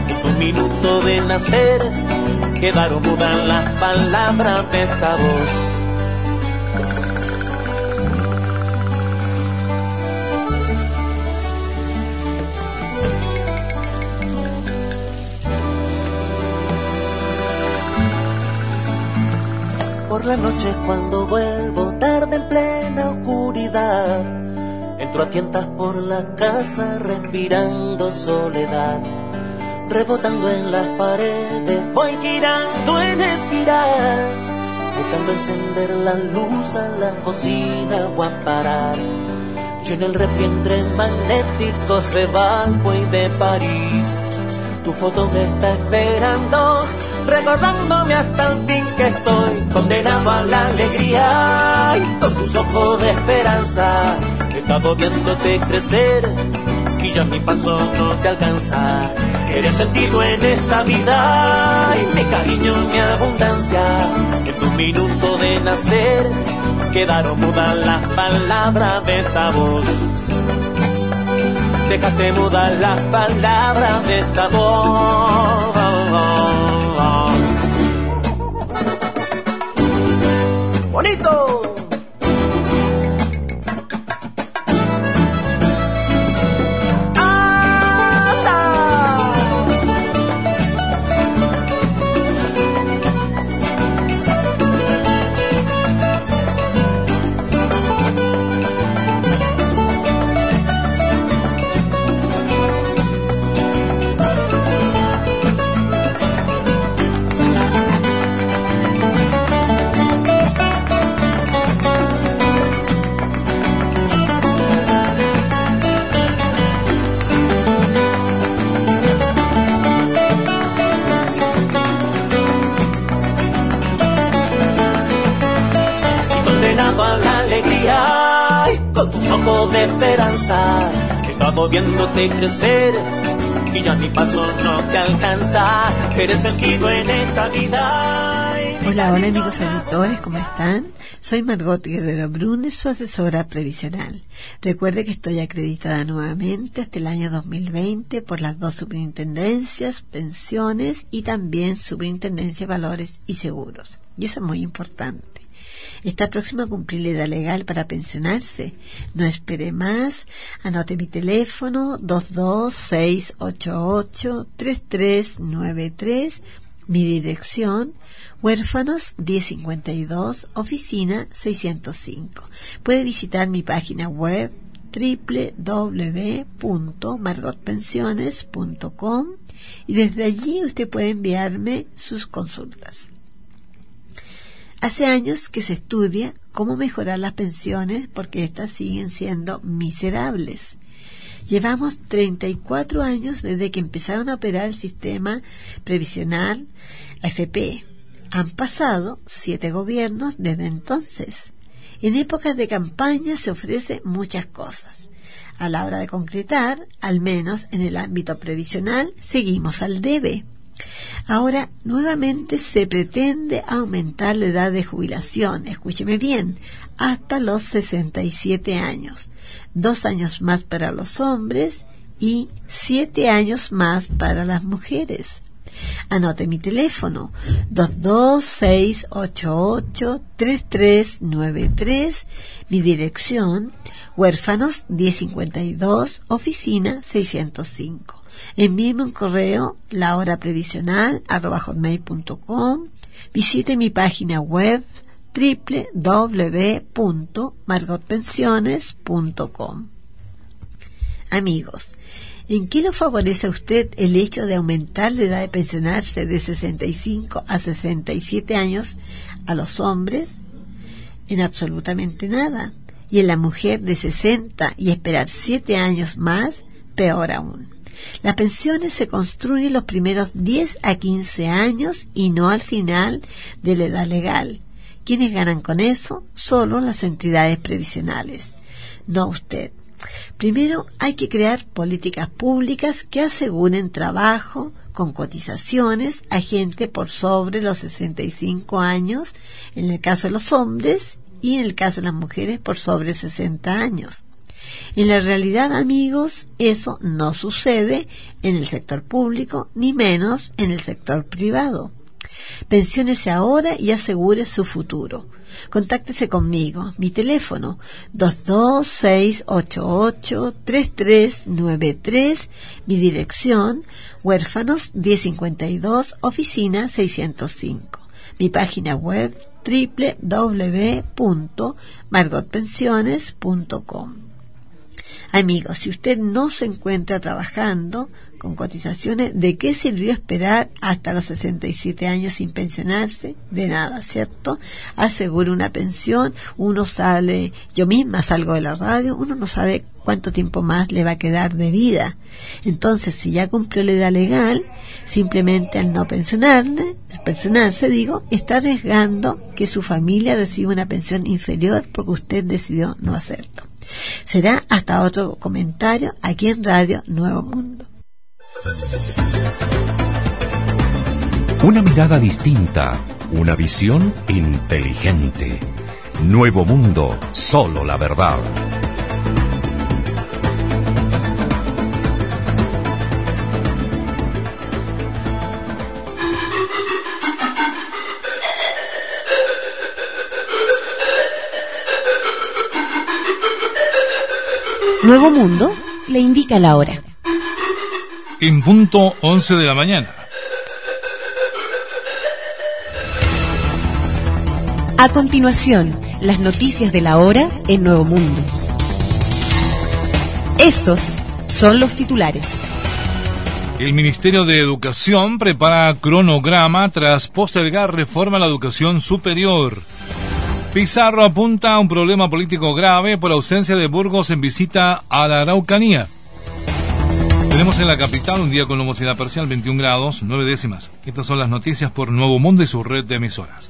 En tu minuto de nacer quedaron mudas las palabras de esta voz. La noche cuando vuelvo tarde en plena oscuridad, entro a tientas por la casa respirando soledad. Rebotando en las paredes, voy girando en espiral, buscando encender la luz a la cocina o a parar. Yo en el refri entre magnéticos de Balbo y de París, tu foto me está esperando recordándome hasta el fin que estoy condenado a la alegría y con tus ojos de esperanza he estado viéndote crecer y ya mi paso no te alcanza. Eres sentido en esta vida y mi cariño mi abundancia en tu minuto de nacer quedaron mudas las palabras de esta voz. Dejaste mudar las palabras de esta voz bonito. De esperanza he estado viéndote crecer y ya mi paso no te alcanza eres sentido en esta vida Hola, hola amigos auditores, ¿cómo están? Soy Margot Guerrero Brunes, su asesora previsional. Recuerde que estoy acreditada nuevamente hasta el año 2020 por las dos superintendencias, pensiones y también superintendencia de valores y seguros. Y eso es muy importante. Está próxima a cumplir la edad legal para pensionarse. No espere más. Anote mi teléfono 226883393 mi dirección, Huérfanos 1052, oficina 605. Puede visitar mi página web www.margotpensiones.com y desde allí usted puede enviarme sus consultas. Hace años que se estudia cómo mejorar las pensiones porque éstas siguen siendo miserables. Llevamos 34 años desde que empezaron a operar el sistema previsional AFP. Han pasado siete gobiernos desde entonces. En épocas de campaña se ofrecen muchas cosas. A la hora de concretar, al menos en el ámbito previsional, seguimos al debe. Ahora, nuevamente se pretende aumentar la edad de jubilación, escúcheme bien, hasta los 67 años, dos años más para los hombres y siete años más para las mujeres. Anote mi teléfono 226883393, mi dirección Huérfanos 1052, oficina 605. Envíeme un correo la hora previsional hotmail.com. Visite mi página web www.margotpensiones.com. Amigos, ¿en qué lo favorece a usted el hecho de aumentar la edad de pensionarse de 65 a 67 años a los hombres? En absolutamente nada. Y en la mujer de 60 y esperar 7 años más, peor aún. Las pensiones se construyen los primeros 10 a 15 años y no al final de la edad legal. ¿Quiénes ganan con eso? Solo las entidades previsionales, no usted. Primero hay que crear políticas públicas que aseguren trabajo con cotizaciones a gente por sobre los 65 años, en el caso de los hombres, y en el caso de las mujeres por sobre 60 años. En la realidad, amigos, eso no sucede en el sector público, ni menos en el sector privado. Pensiónese ahora y asegure su futuro. Contáctese conmigo. Mi teléfono 226883393. Mi dirección Huérfanos 1052, oficina 605. Mi página web www.margotpensiones.com. Amigos, si usted no se encuentra trabajando con cotizaciones, ¿de qué sirvió esperar hasta los 67 años sin pensionarse? De nada, ¿cierto? Asegure una pensión, uno sale, yo misma salgo de la radio, uno no sabe cuánto tiempo más le va a quedar de vida. Entonces, si ya cumplió la edad legal, simplemente al no pensionarse, pensionarse, digo, está arriesgando que su familia reciba una pensión inferior porque usted decidió no hacerlo. Será hasta otro comentario aquí en Radio Nuevo Mundo. Una mirada distinta, una visión inteligente. Nuevo Mundo, solo la verdad. Nuevo Mundo le indica la hora. En punto 11 de la mañana. A continuación, las noticias de la hora en Nuevo Mundo. Estos son los titulares. El Ministerio de Educación prepara cronograma tras postergar reforma a la educación superior. Pizarro apunta a un problema político grave por ausencia de Burgos en visita a la Araucanía. Tenemos en la capital un día con nubosidad parcial 21 grados 9 décimas. Estas son las noticias por Nuevo Mundo y su red de emisoras.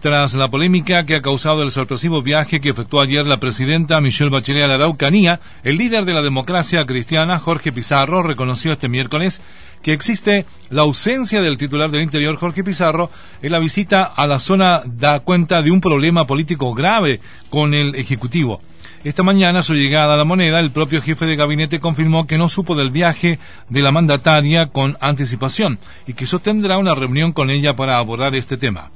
Tras la polémica que ha causado el sorpresivo viaje que efectuó ayer la presidenta Michelle Bachelet a la Araucanía, el líder de la democracia cristiana, Jorge Pizarro, reconoció este miércoles que existe la ausencia del titular del Interior, Jorge Pizarro, en la visita a la zona da cuenta de un problema político grave con el Ejecutivo. Esta mañana, a su llegada a la moneda, el propio jefe de gabinete confirmó que no supo del viaje de la mandataria con anticipación y que sostendrá una reunión con ella para abordar este tema.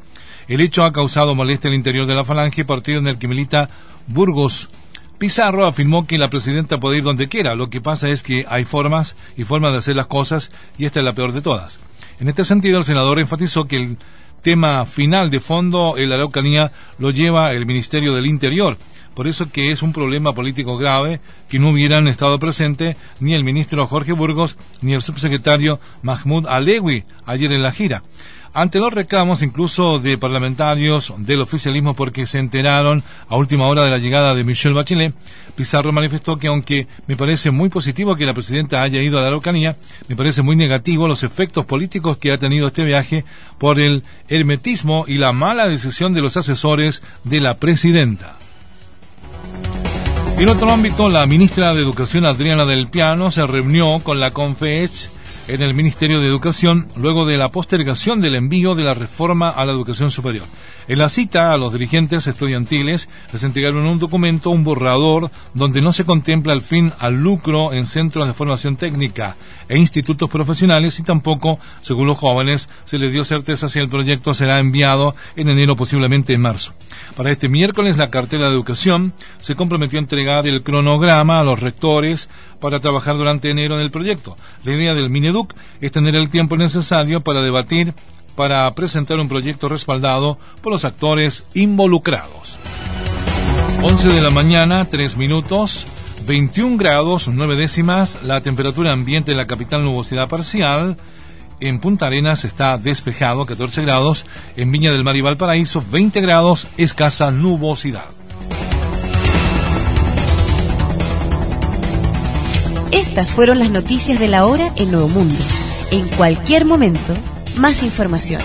El hecho ha causado molestia al interior de la Falange, partido en el que milita Burgos. Pizarro afirmó que la presidenta puede ir donde quiera, lo que pasa es que hay formas y formas de hacer las cosas y esta es la peor de todas. En este sentido, el senador enfatizó que el tema final de fondo en la Araucanía lo lleva el Ministerio del Interior. Por eso que es un problema político grave que no hubieran estado presentes ni el ministro Jorge Burgos ni el subsecretario Mahmoud Alewi ayer en la gira ante los reclamos incluso de parlamentarios del oficialismo porque se enteraron a última hora de la llegada de Michelle Bachelet, Pizarro manifestó que aunque me parece muy positivo que la presidenta haya ido a la Araucanía, me parece muy negativo los efectos políticos que ha tenido este viaje por el hermetismo y la mala decisión de los asesores de la presidenta. En otro ámbito, la ministra de Educación Adriana del Piano se reunió con la CONFEECH en el Ministerio de Educación luego de la postergación del envío de la reforma a la educación superior. En la cita a los dirigentes estudiantiles les entregaron un documento, un borrador, donde no se contempla el fin al lucro en centros de formación técnica e institutos profesionales y tampoco, según los jóvenes, se les dio certeza si el proyecto será enviado en enero, posiblemente en marzo. Para este miércoles, la cartera de educación se comprometió a entregar el cronograma a los rectores para trabajar durante enero en el proyecto. La idea del Mineduc es tener el tiempo necesario para debatir, para presentar un proyecto respaldado por los actores involucrados. 11 de la mañana, 3 minutos. 21 grados, 9 décimas, la temperatura ambiente en la capital nubosidad parcial, en Punta Arenas está despejado, 14 grados. En Viña del Mar y Valparaíso, 20 grados, escasa nubosidad. Estas fueron las noticias de la hora en Nuevo Mundo. En cualquier momento, más información.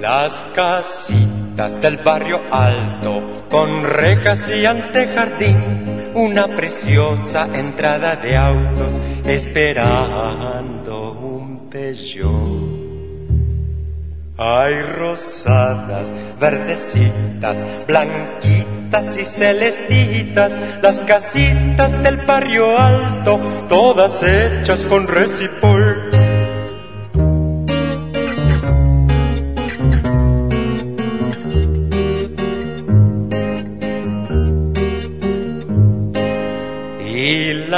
Las del barrio alto, con rejas y antejardín, una preciosa entrada de autos esperando un Peugeot. Hay rosadas, verdecitas, blanquitas y celestitas, las casitas del barrio alto, todas hechas con resipol.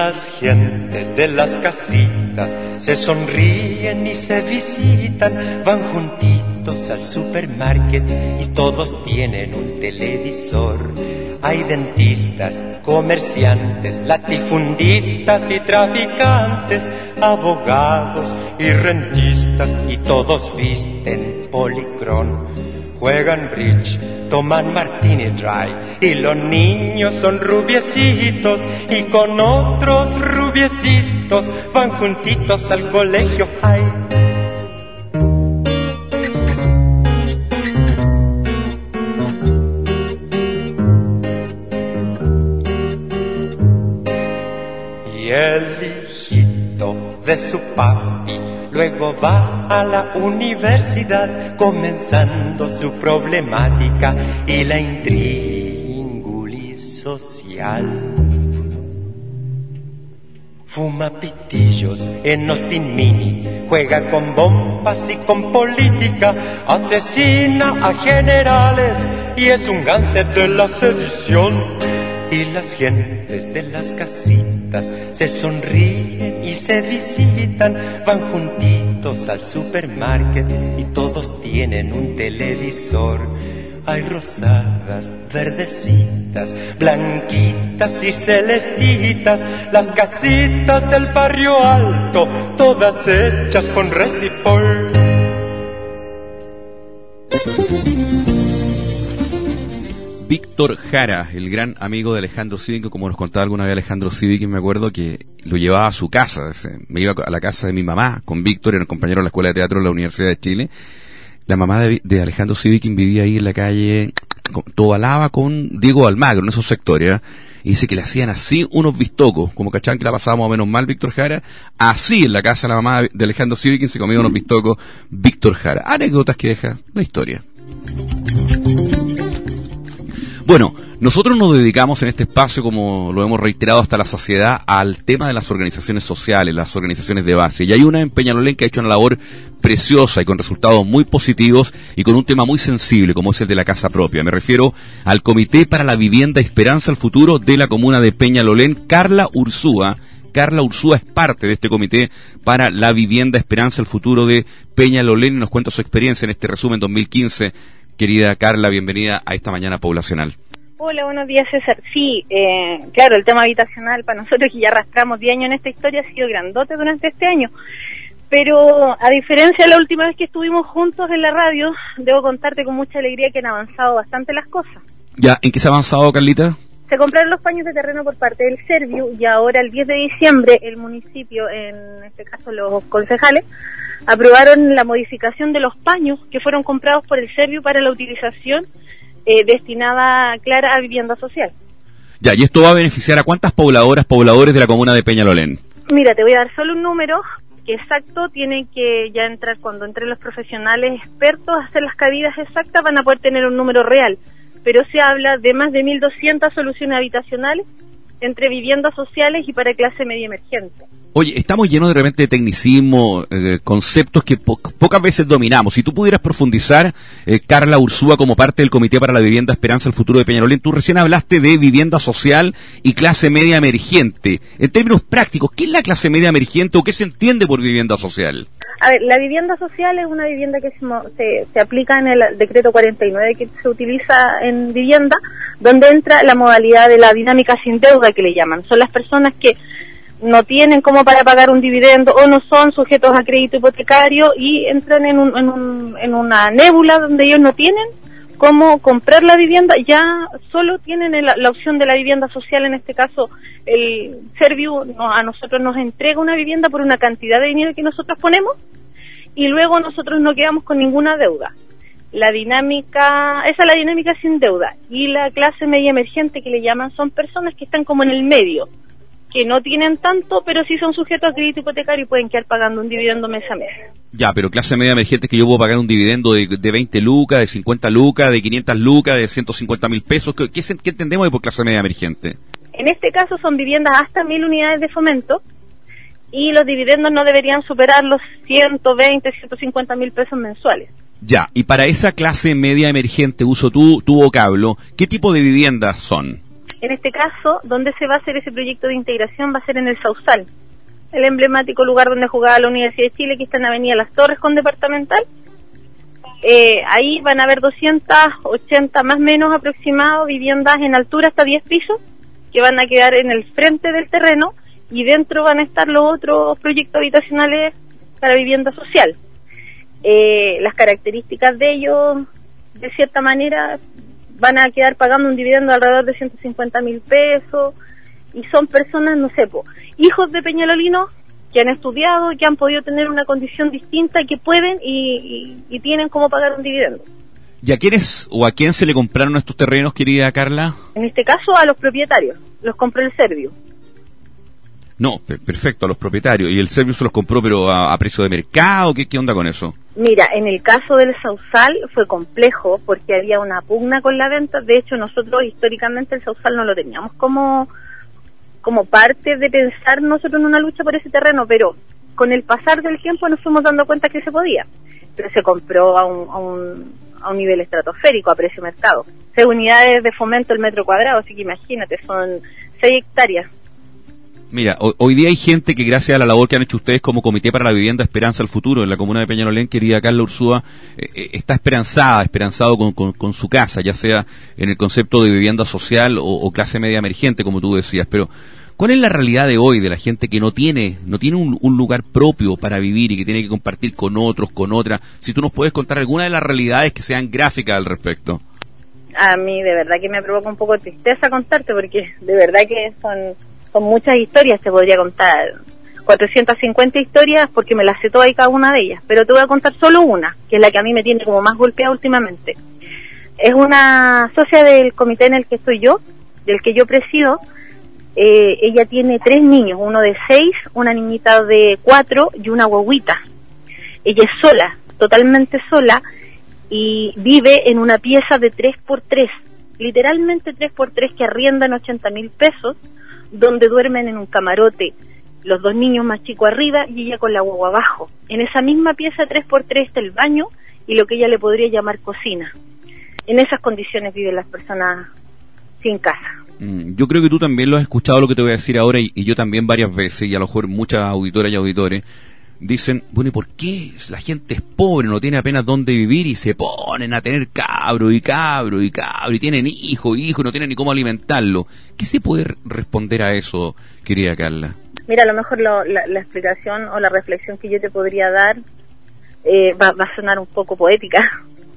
Las gentes de las casitas se sonríen y se visitan, van juntitos al supermarket y todos tienen un televisor. Hay dentistas, comerciantes, latifundistas y traficantes, abogados y rentistas y todos visten policrón. Juegan bridge, toman martini dry y los niños son rubiecitos y con otros rubiecitos van juntitos al colegio high. Va a la universidad comenzando su problemática y la intríngulis social. Fuma pitillos en Austin Mini, juega con bombas y con política, asesina a generales y es un gánster de la sedición. Y las gentes de las casitas se sonríen y se visitan, van juntitos al supermarket y todos tienen un televisor. Hay rosadas, verdecitas, blanquitas y celestitas, las casitas del barrio alto, todas hechas con resipol. Víctor Jara, el gran amigo de Alejandro Sivic, como nos contaba alguna vez Alejandro Sivic, me acuerdo que lo llevaba a su casa, me iba a la casa de mi mamá con Víctor, era un compañero de la Escuela de Teatro de la Universidad de Chile. La mamá de, Alejandro Sivic vivía ahí en la calle Tobalaba con Diego Almagro, en esos sectores, ¿eh? y dice que le hacían así unos bistocos, como cachaban que la pasaba más o menos mal Víctor Jara, así en la casa de la mamá de Alejandro Sivic se comía unos bistocos Víctor Jara. Anécdotas que deja la historia. Bueno, nosotros nos dedicamos en este espacio, como lo hemos reiterado hasta la saciedad, al tema de las organizaciones sociales, las organizaciones de base. Y hay una en Peñalolén que ha hecho una labor preciosa y con resultados muy positivos y con un tema muy sensible, como es el de la casa propia. Me refiero al Comité para la Vivienda Esperanza al Futuro de la comuna de Peñalolén, Carla Ursúa. Carla Ursúa es parte de este comité para la vivienda Esperanza al Futuro de Peñalolén y nos cuenta su experiencia en este resumen 2015 Querida Carla, bienvenida a esta mañana poblacional. Hola, buenos días César. Sí, eh, claro, el tema habitacional para nosotros que ya arrastramos 10 años en esta historia ha sido grandote durante este año. Pero a diferencia de la última vez que estuvimos juntos en la radio, debo contarte con mucha alegría que han avanzado bastante las cosas. Ya, ¿en qué se ha avanzado, Carlita? Se compraron los paños de terreno por parte del Serviu y ahora el 10 de diciembre el municipio, en este caso los concejales, aprobaron la modificación de los paños que fueron comprados por el Serviu para la utilización eh, destinada, clara, a vivienda social. Ya, y esto va a beneficiar a cuántas pobladoras, pobladores de la comuna de Peñalolén. Mira, te voy a dar solo un número que exacto tiene que ya entrar cuando entren los profesionales expertos a hacer las cabidas exactas van a poder tener un número real, pero se habla de más de 1.200 soluciones habitacionales entre viviendas sociales y para clase media emergente. Oye, estamos llenos de repente de tecnicismo, eh, conceptos que po- pocas veces dominamos. Si tú pudieras profundizar, eh, Carla Ursúa, como parte del Comité para la Vivienda Esperanza, el futuro de Peñalolén, tú recién hablaste de vivienda social y clase media emergente. En términos prácticos, ¿qué es la clase media emergente o qué se entiende por vivienda social? A ver, la vivienda social es una vivienda que se, se aplica en el decreto 49 que se utiliza en vivienda, donde entra la modalidad de la dinámica sin deuda que le llaman. Son las personas que no tienen como para pagar un dividendo o no son sujetos a crédito hipotecario y entran en, un- en, un- en una nébula donde ellos no tienen cómo comprar la vivienda, ya solo tienen la opción de la vivienda social, en este caso el Serviu a nosotros nos entrega una vivienda por una cantidad de dinero que nosotros ponemos y luego nosotros no quedamos con ninguna deuda. La dinámica, esa es la dinámica sin deuda. Y la clase media emergente que le llaman son personas que están como en el medio, que no tienen tanto, pero sí son sujetos a crédito hipotecario y pueden quedar pagando un dividendo mes a mes. Ya, pero clase media emergente es que yo puedo pagar un dividendo de, de 20 lucas, de 50 lucas, de 500 lucas, de 150 mil pesos. ¿Qué, qué, se- qué entendemos por clase media emergente? En este caso son viviendas hasta mil unidades de fomento y los dividendos no deberían superar los 120, 150 mil pesos mensuales. Ya, y para esa clase media emergente, uso tu, tu vocablo, ¿qué tipo de viviendas son? En este caso, donde se va a hacer ese proyecto de integración va a ser en el Sausal, el emblemático lugar donde jugaba la Universidad de Chile, que está en Avenida Las Torres con Departamental. Eh, ahí van a haber 280 más o menos aproximado viviendas en altura hasta 10 pisos que van a quedar en el frente del terreno y dentro van a estar los otros proyectos habitacionales para vivienda social. Eh, las características de ellos, de cierta manera, van a quedar pagando un dividendo de alrededor de 150 mil pesos y son personas, no sé, po, hijos de peñalolinos que han estudiado, que han podido tener una condición distinta y que pueden y, y- y tienen cómo pagar un dividendo. ¿Y a quiénes o a quién se le compraron estos terrenos, querida Carla? En este caso a los propietarios, los compró el Servio. No, per- perfecto, a los propietarios. ¿Y el servicio se los compró pero a, a precio de mercado? ¿Qué, ¿Qué onda con eso? Mira, en el caso del Sausal fue complejo porque había una pugna con la venta. De hecho, nosotros históricamente el Sausal no lo teníamos como, como parte de pensar nosotros en una lucha por ese terreno, pero con el pasar del tiempo nos fuimos dando cuenta que se podía. Pero se compró a un, a un, a un nivel estratosférico, a precio mercado. Seis unidades de fomento el metro cuadrado, así que imagínate, son seis hectáreas. Mira, ho- hoy día hay gente que gracias a la labor que han hecho ustedes como Comité para la Vivienda Esperanza al Futuro en la comuna de Peñalolén, querida Carla Ursúa, eh, eh, está esperanzada, esperanzado con, con- su casa, ya sea en el concepto de vivienda social o, o clase media emergente, como tú decías. Pero, ¿cuál es la realidad de hoy de la gente que no tiene, no tiene un, un lugar propio para vivir y que tiene que compartir con otros, con otras? Si tú nos puedes contar alguna de las realidades que sean gráficas al respecto. a mí de verdad que me provoca un poco de tristeza contarte porque de verdad que son, son muchas historias, te podría contar 450 historias porque me las sé todas y cada una de ellas, pero te voy a contar solo una, que es la que a mí me tiene como más golpeada últimamente. Es una socia del comité en el que estoy yo, del que yo presido. Eh, ella tiene tres niños, uno de seis, una niñita de cuatro y una guaguita. Ella es sola, totalmente sola, y vive en una pieza de 3x3, literalmente 3x3 que arriendan 80 mil pesos, donde duermen en un camarote los dos niños más chicos arriba y ella con la guagua abajo. En esa misma pieza 3x3 está el baño y lo que ella le podría llamar cocina. En esas condiciones viven las personas sin casa. Mm, Yo creo que tú también lo has escuchado lo que te voy a decir ahora y, y yo también varias veces y a lo mejor muchas auditoras y auditores dicen, bueno, ¿y por qué la gente es pobre, no tiene apenas dónde vivir y se ponen a tener cabro y cabro y cabro y tienen hijo y hijo y no tienen ni cómo alimentarlo? ¿Qué se puede responder a eso, querida Carla? Mira, a lo mejor lo- la, la explicación o la reflexión que yo te podría dar eh, va, va a sonar un poco poética,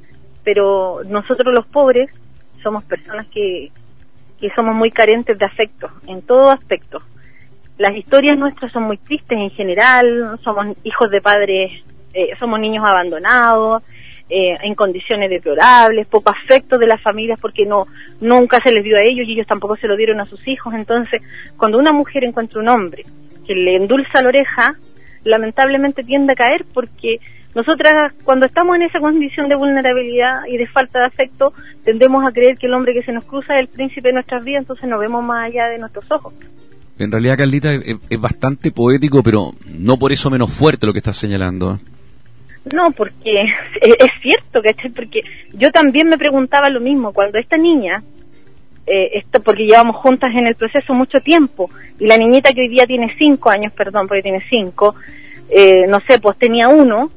pero nosotros los pobres somos personas que, que somos muy carentes de afecto en todo aspecto. Las historias nuestras son muy tristes en general, somos hijos de padres, eh, somos niños abandonados, eh, en condiciones deplorables, poco afecto de las familias porque no nunca se les dio a ellos y ellos tampoco se lo dieron a sus hijos. Entonces, cuando una mujer encuentra un hombre que le endulza la oreja, lamentablemente tiende a caer porque nosotras cuando estamos en esa condición de vulnerabilidad y de falta de afecto, tendemos a creer que el hombre que se nos cruza es el príncipe de nuestras vidas, entonces nos vemos más allá de nuestros ojos. En realidad, Carlita, es, bastante poético, pero no por eso menos fuerte lo que estás señalando. ¿eh? No, porque es, es cierto, ¿cachai? Porque yo también me preguntaba lo mismo, cuando esta niña, eh, esto porque llevamos juntas en el proceso mucho tiempo, y la niñita que hoy día tiene cinco años, perdón, porque tiene cinco, eh, no sé, pues tenía uno,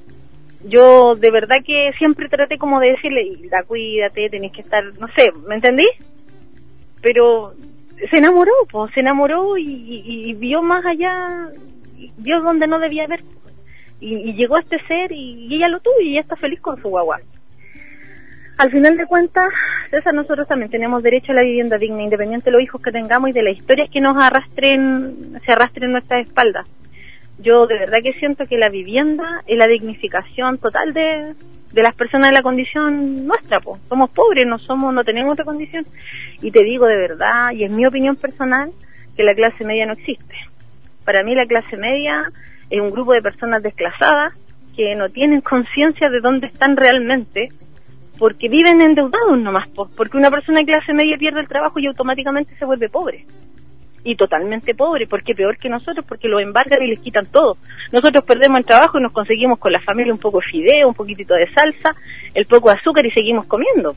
yo de verdad que siempre traté como de decirle, la cuídate, tenés que estar, no sé, ¿me entendí? Pero se enamoró, pues, se enamoró y, vio más allá, vio donde no debía ver y, llegó a este ser y, ella lo tuvo y ella está feliz con su guagua. Al final de cuentas, César, nosotros también tenemos derecho a la vivienda digna, independiente de los hijos que tengamos y de las historias que nos arrastren, se arrastren en nuestras espaldas. Yo de verdad que siento que la vivienda es la dignificación total de, de las personas de la condición nuestra, po. somos pobres, no somos, no tenemos otra condición. Y te digo de verdad, y es mi opinión personal, que la clase media no existe. Para mí la clase media es un grupo de personas desclasadas que no tienen conciencia de dónde están realmente, porque viven endeudados nomás, po. porque una persona de clase media pierde el trabajo y automáticamente se vuelve pobre. Y totalmente pobre, porque peor que nosotros, porque lo embargan y les quitan todo. Nosotros perdemos el trabajo y nos conseguimos con la familia un poco de fideo, un poquitito de salsa, el poco de azúcar y seguimos comiendo.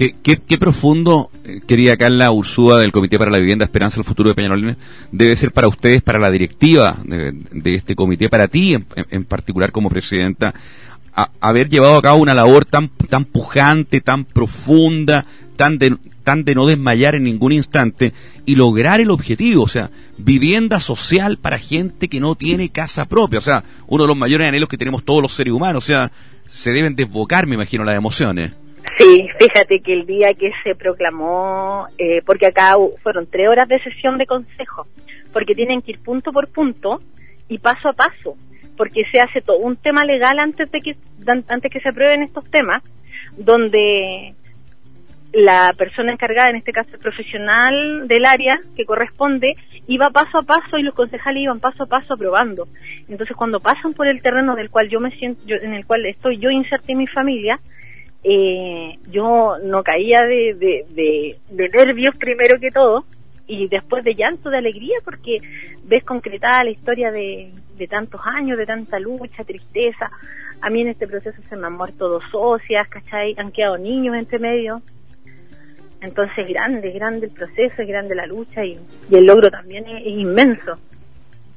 ¿Qué, qué, profundo, eh, querida Carla Ursúa del Comité para la Vivienda Esperanza del Futuro de Peñalolén, debe ser para ustedes, para la directiva de, este comité, para ti en, particular como presidenta, haber llevado a cabo una labor tan, tan pujante, tan profunda, tan de, tan de no desmayar en ningún instante y lograr el objetivo, o sea, vivienda social para gente que no tiene casa propia, o sea, uno de los mayores anhelos que tenemos todos los seres humanos, o sea, se deben desbocar, me imagino, las emociones. Sí, fíjate que el día que se proclamó, eh, porque acá fueron tres horas de sesión de consejo, porque tienen que ir punto por punto y paso a paso, porque se hace todo un tema legal antes de que antes que se aprueben estos temas, donde la persona encargada, en este caso el profesional del área que corresponde, iba paso a paso y los concejales iban paso a paso aprobando. Entonces, cuando pasan por el terreno del cual yo me siento, yo- en el cual estoy yo inserté mi familia, eh, yo no caía de, de, de, de nervios primero que todo y después de llanto de alegría porque ves concretada la historia de, de tantos años, de tanta lucha, tristeza. A mí en este proceso se me han muerto dos socias, ¿cachai? Han quedado niños entre medio. Entonces grande, grande el proceso, es grande la lucha y, y el logro también es, es inmenso.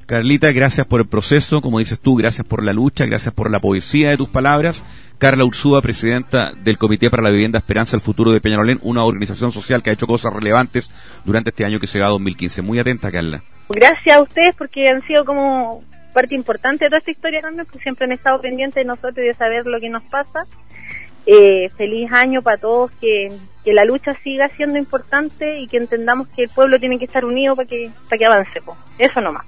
Carlita, gracias por el proceso, como dices tú, gracias por la lucha, gracias por la poesía de tus palabras. Carla Ursúa, presidenta del Comité para la Vivienda Esperanza, el futuro de Peñalolén, una organización social que ha hecho cosas relevantes durante este año que se va a 2015. Muy atenta, Carla. Gracias a ustedes porque han sido como parte importante de toda esta historia también, porque siempre han estado pendientes de nosotros y de saber lo que nos pasa. Eh, feliz año para todos, que, que la lucha siga siendo importante y que entendamos que el pueblo tiene que estar unido para que, para que avance. po. Eso nomás.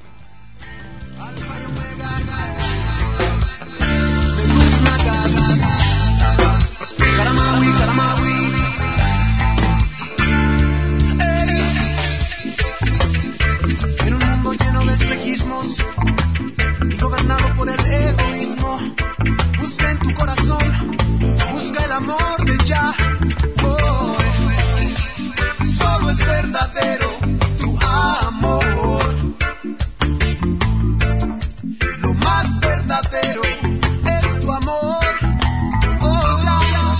En un mundo lleno de espejismos y gobernado por el egoísmo, busca en tu corazón, busca el amor de ya. Es verdadero tu amor. Lo más verdadero es tu amor. Oh,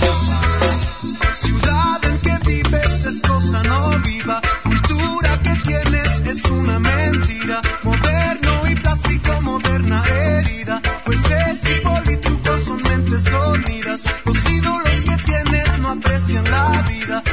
Ciudad en que vives es cosa no viva. Cultura que tienes es una mentira. Moderno y plástico, moderna herida. Pues es trucos son mentes dormidas. Los ídolos que tienes no aprecian la vida.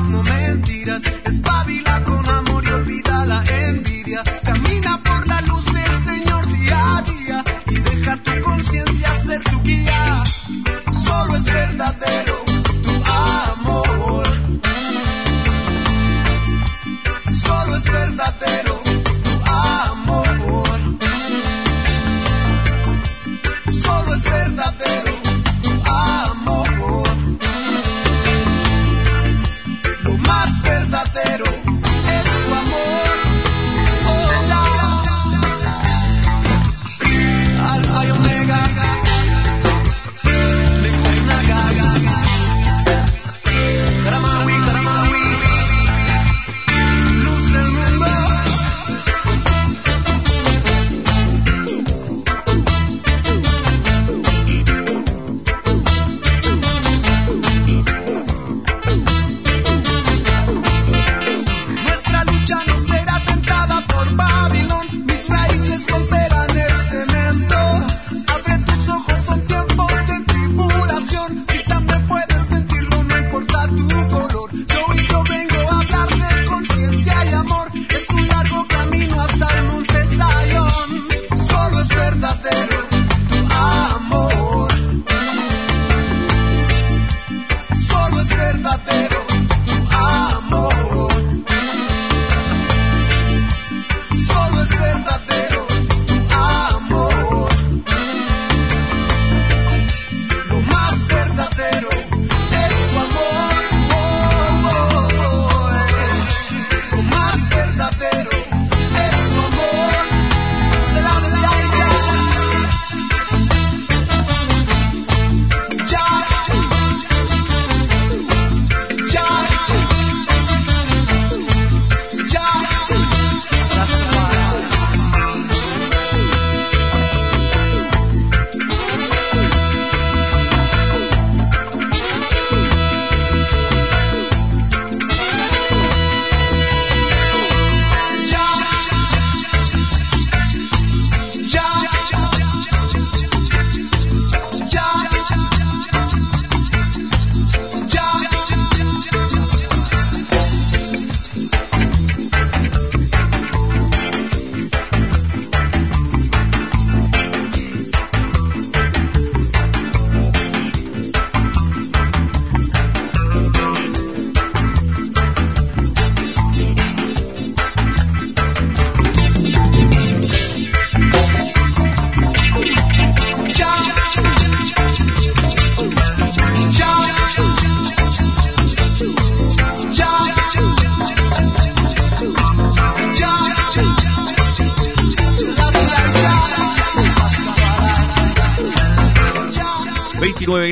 no mentiras. Espabila con amor y olvida la envidia. Camina por la luz del Señor día a día y deja tu conciencia ser tu guía. Solo es verdadero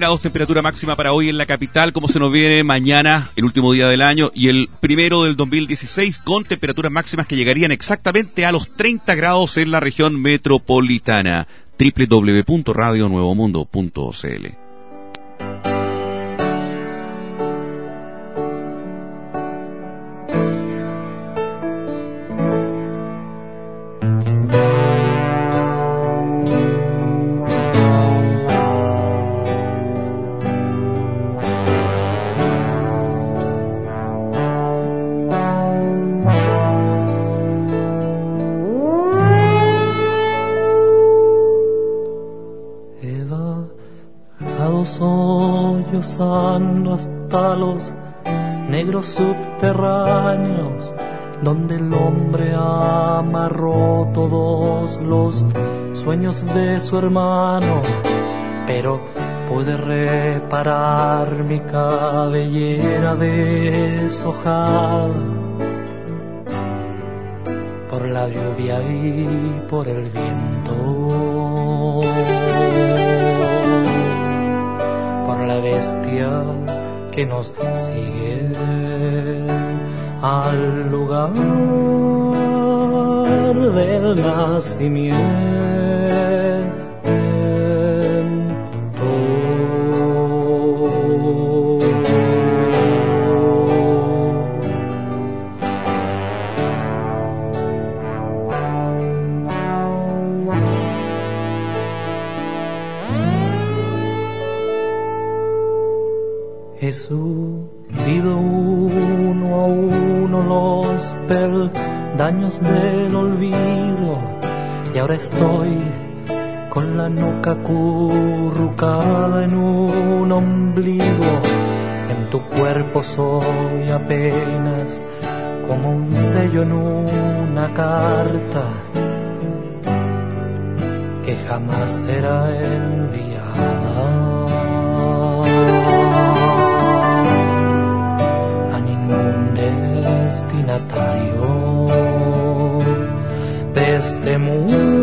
grados temperatura máxima para hoy en la capital, como se nos viene mañana, el último día del año, y el primero del 2016, con temperaturas máximas que llegarían exactamente a los 30 grados en la región metropolitana. www.radionuevomundo.cl de su hermano, pero pude reparar mi cabellera deshojada por la lluvia y por el viento, por la bestia que nos sigue al lugar del nacimiento. estoy con la nuca currucada en un ombligo. En tu cuerpo soy apenas como un sello en una carta que jamás será enviada a ningún destinatario de este mundo.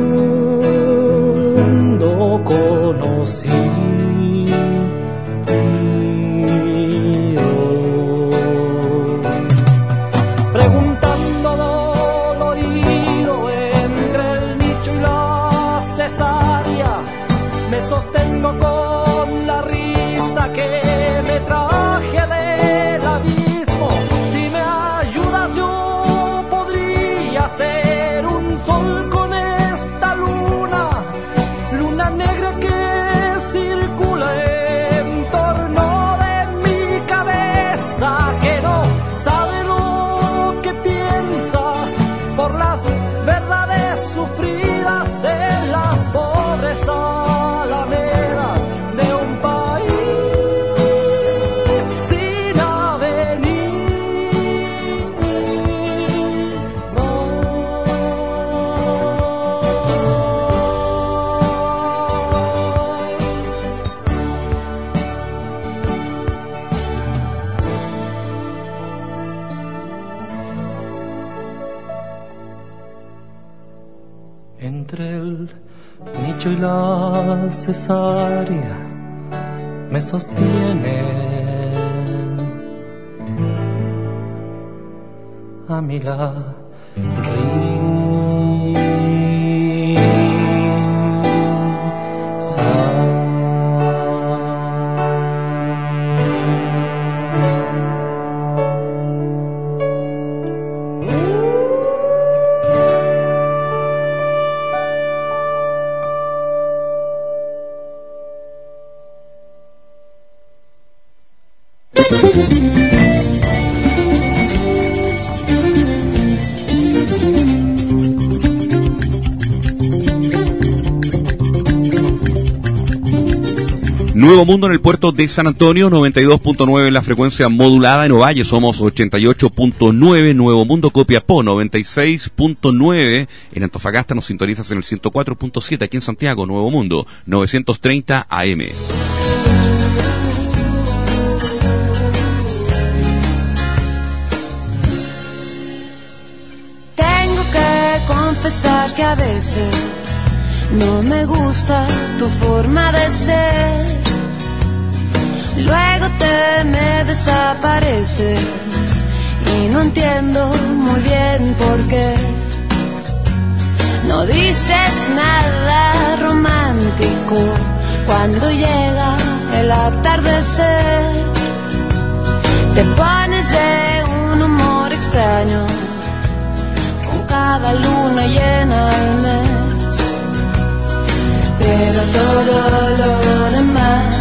Y la cesárea me sostiene. A mi lado Mundo en el puerto de San Antonio, 92.9 en la frecuencia modulada. En Ovalle somos 88.9. Nuevo Mundo Copiapó, 96.9. En Antofagasta nos sintonizas en el 104.7. Aquí en Santiago, Nuevo Mundo, 930 AM. Tengo que confesar que a veces no me gusta tu forma de ser. Luego te me desapareces y no entiendo muy bien por qué. No dices nada romántico cuando llega el atardecer. Te pones de un humor extraño con cada luna llena al mes. Pero todo lo demás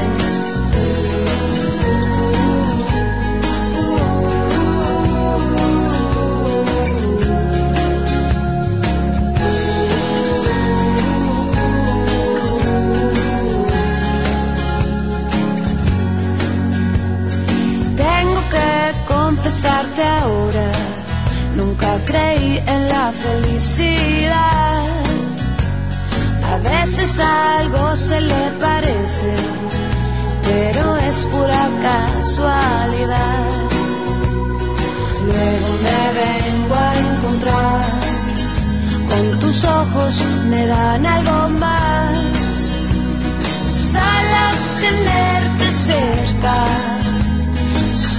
Nunca creí en la felicidad. A veces algo se le parece, pero es pura casualidad. Luego me vengo a encontrar, con tus ojos me dan algo más. Solo tenerte cerca,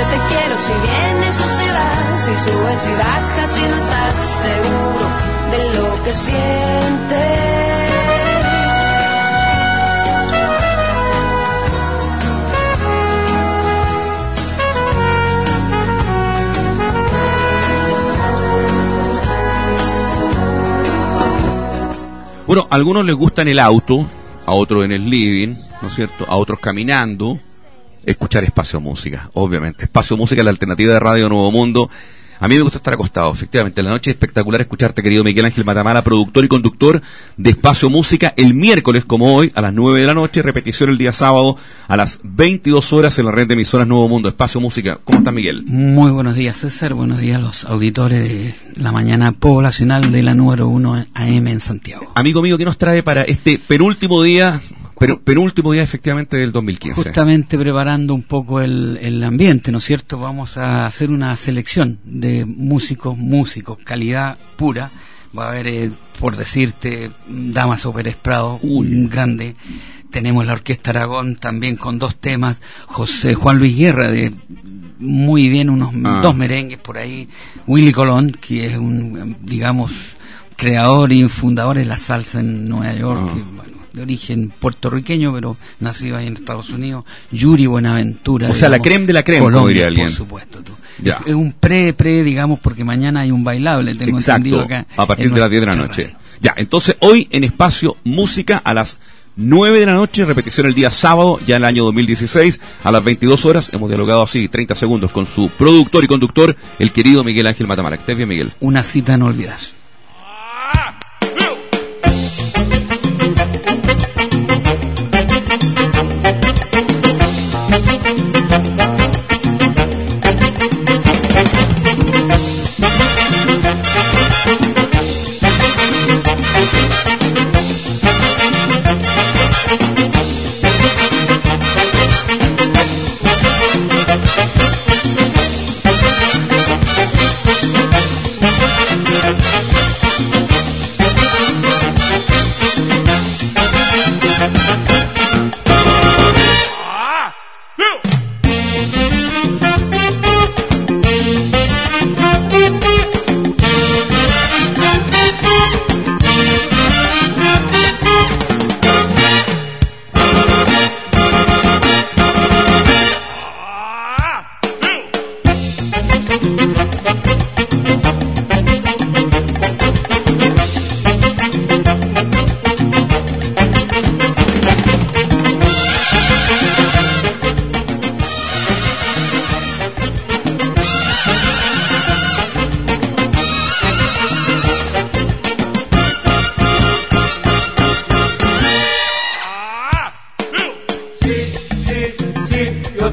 Yo te quiero si vienes o si vas, si subes y bajas y no estás seguro de lo que sientes. Bueno, a algunos les gusta en el auto, a otros en el living, ¿no es cierto? A otros caminando. Escuchar Espacio Música, obviamente. Espacio Música, la alternativa de Radio Nuevo Mundo. A mí me gusta estar acostado, efectivamente. La noche es espectacular escucharte, querido Miguel Ángel Matamala, productor y conductor de Espacio Música, el miércoles como hoy, a las 9 de la noche, repetición el día sábado a las 22 horas en la red de emisoras Nuevo Mundo. Espacio Música. ¿Cómo está Miguel? Muy buenos días, César. Buenos días a los auditores de la mañana poblacional de la número 1 AM en Santiago. Amigo mío, ¿qué nos trae para este penúltimo día, pero, penúltimo día efectivamente del 2015? Justamente preparando un poco el, el ambiente, ¿no es cierto? Vamos a hacer una selección de músicos, músicos, calidad pura. Va a haber, eh, por decirte, Damaso Pérez Prado, un grande. Tenemos la Orquesta Aragón también con dos temas. José Juan Luis Guerra de muy bien unos Ah. dos merengues por ahí. Willy Colón, que es un, digamos, creador y fundador de la salsa en Nueva York. Ah. que, bueno, de origen puertorriqueño, pero nacido ahí en Estados Unidos. Yuri Buenaventura. O sea, la creme de la creme, Colombia, alguien. Por supuesto, tú. Ya. Es un pre, pre, digamos, porque mañana hay un bailable, tengo entendido Exacto, acá. a partir de las 10 de la noche. Ya, entonces hoy en Espacio Música a las 9 de la noche, repetición el día sábado, ya en el año 2016, a las 22 horas. Hemos dialogado así 30 segundos con su productor y conductor, el querido Miguel Ángel Matamara. Que estés bien, Miguel. Una cita a no olvidar.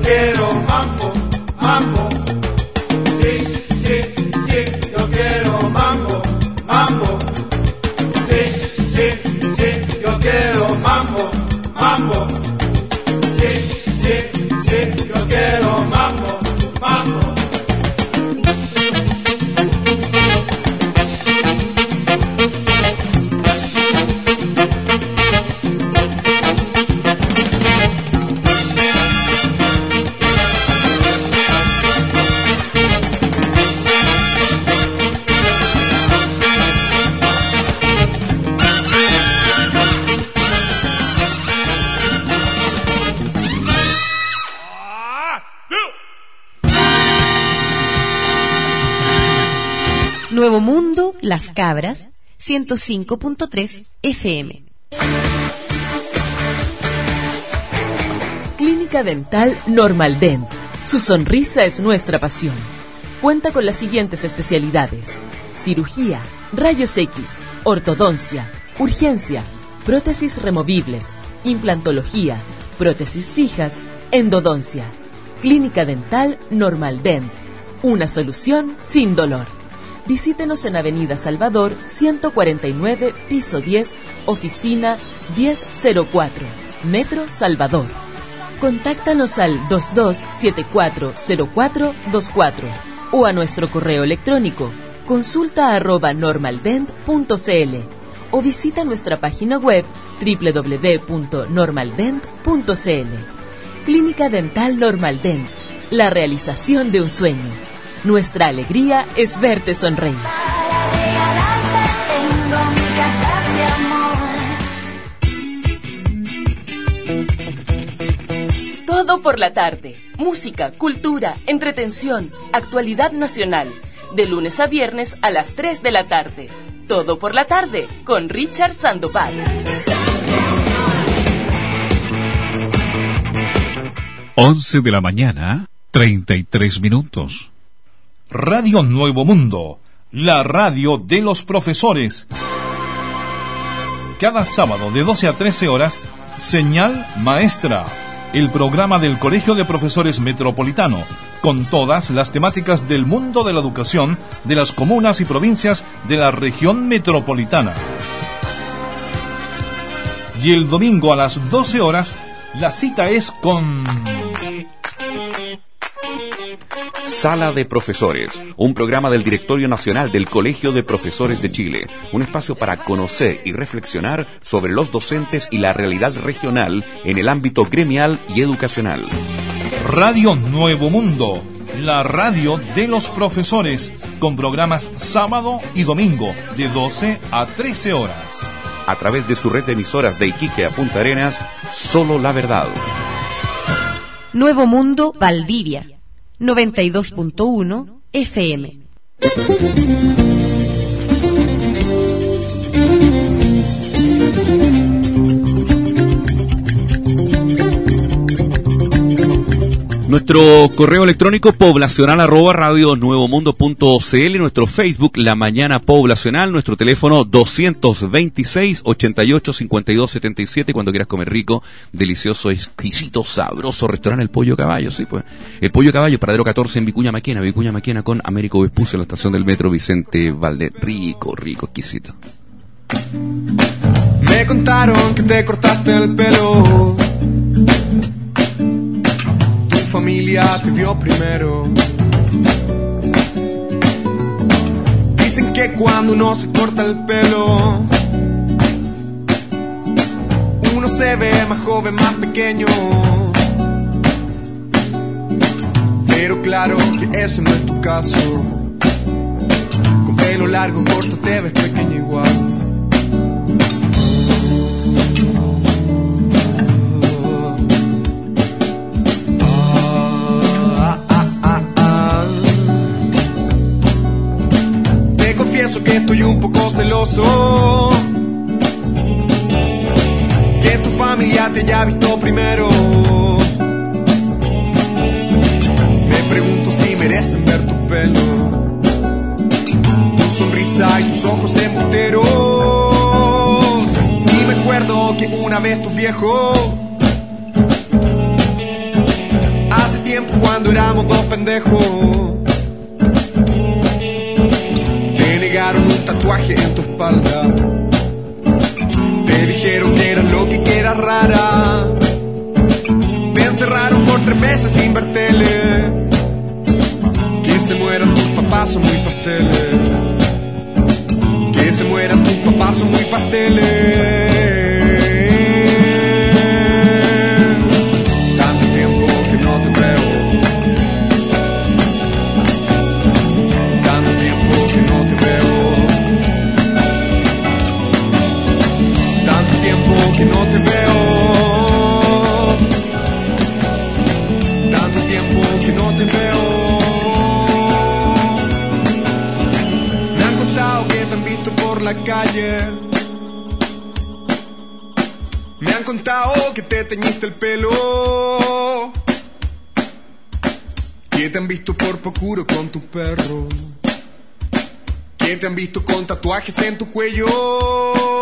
Quiero mambo, mambo. Cabras, 105.3 FM. Clínica Dental Normal Dent. Su sonrisa es nuestra pasión. Cuenta con las siguientes especialidades: cirugía, rayos X, ortodoncia, urgencia, prótesis removibles, implantología, prótesis fijas, endodoncia. Clínica Dental Normal Dent. Una solución sin dolor. Visítenos en Avenida Salvador 149, piso 10, oficina 1004, Metro Salvador. Contáctanos al 22740424 o a nuestro correo electrónico consulta arroba normaldent.cl o visita nuestra página web www.normaldent.cl. Clínica Dental Normaldent, la realización de un sueño. Nuestra alegría es verte sonreír. Todo por la tarde. Música, cultura, entretención, actualidad nacional. De lunes a viernes a las 3 de la tarde. Todo por la tarde con Richard Sandoval. Once de la mañana, 33 minutos. Radio Nuevo Mundo, la radio de los profesores. Cada sábado de 12 a 13 horas, Señal Maestra, el programa del Colegio de Profesores Metropolitano, con todas las temáticas del mundo de la educación de las comunas y provincias de la región metropolitana. Y el domingo a las 12 horas, la cita es con... Sala de Profesores, un programa del Directorio Nacional del Colegio de Profesores de Chile, un espacio para conocer y reflexionar sobre los docentes y la realidad regional en el ámbito gremial y educacional. Radio Nuevo Mundo, la radio de los profesores, con programas sábado y domingo de 12 a 13 horas. A través de su red de emisoras de Iquique a Punta Arenas, solo la verdad. Nuevo Mundo Valdivia 92.1 FM. Nuestro correo electrónico poblacional arroba radio nuevo mundo punto cl, nuestro Facebook La Mañana Poblacional, nuestro teléfono 226 88 52 77 cuando quieras comer rico, delicioso, exquisito, sabroso restaurante El Pollo Caballo, sí pues. El Pollo Caballo, paradero 14 en Vicuña Maquena, Vicuña Maquena con Américo Vespucio en la estación del metro Vicente Valde. Rico, rico, exquisito. Me contaron que te cortaste el pelo. Familia te vio primero. Dicen que cuando uno se corta el pelo, uno se ve más joven, más pequeño. Pero claro que ese no es tu caso. Con pelo largo, corto, te ves pequeño igual. Confieso que estoy un poco celoso. Que tu familia te haya visto primero. Me pregunto si merecen ver tu pelo, tu sonrisa y tus ojos embusteros. Y me acuerdo que una vez tu viejo, hace tiempo cuando éramos dos pendejos. Tatuaje en tu espalda. Te dijeron que eras lo que que eras rara. Te encerraron por tres meses sin ver tele. Que se mueran tus papás son muy pasteles. Que se mueran tus papás son muy pasteles. Que no te veo. Tanto tiempo que no te veo. Me han contado que te han visto por la calle. Me han contado que te teñiste el pelo. Que te han visto por Pocuro con tu perro. Que te han visto con tatuajes en tu cuello.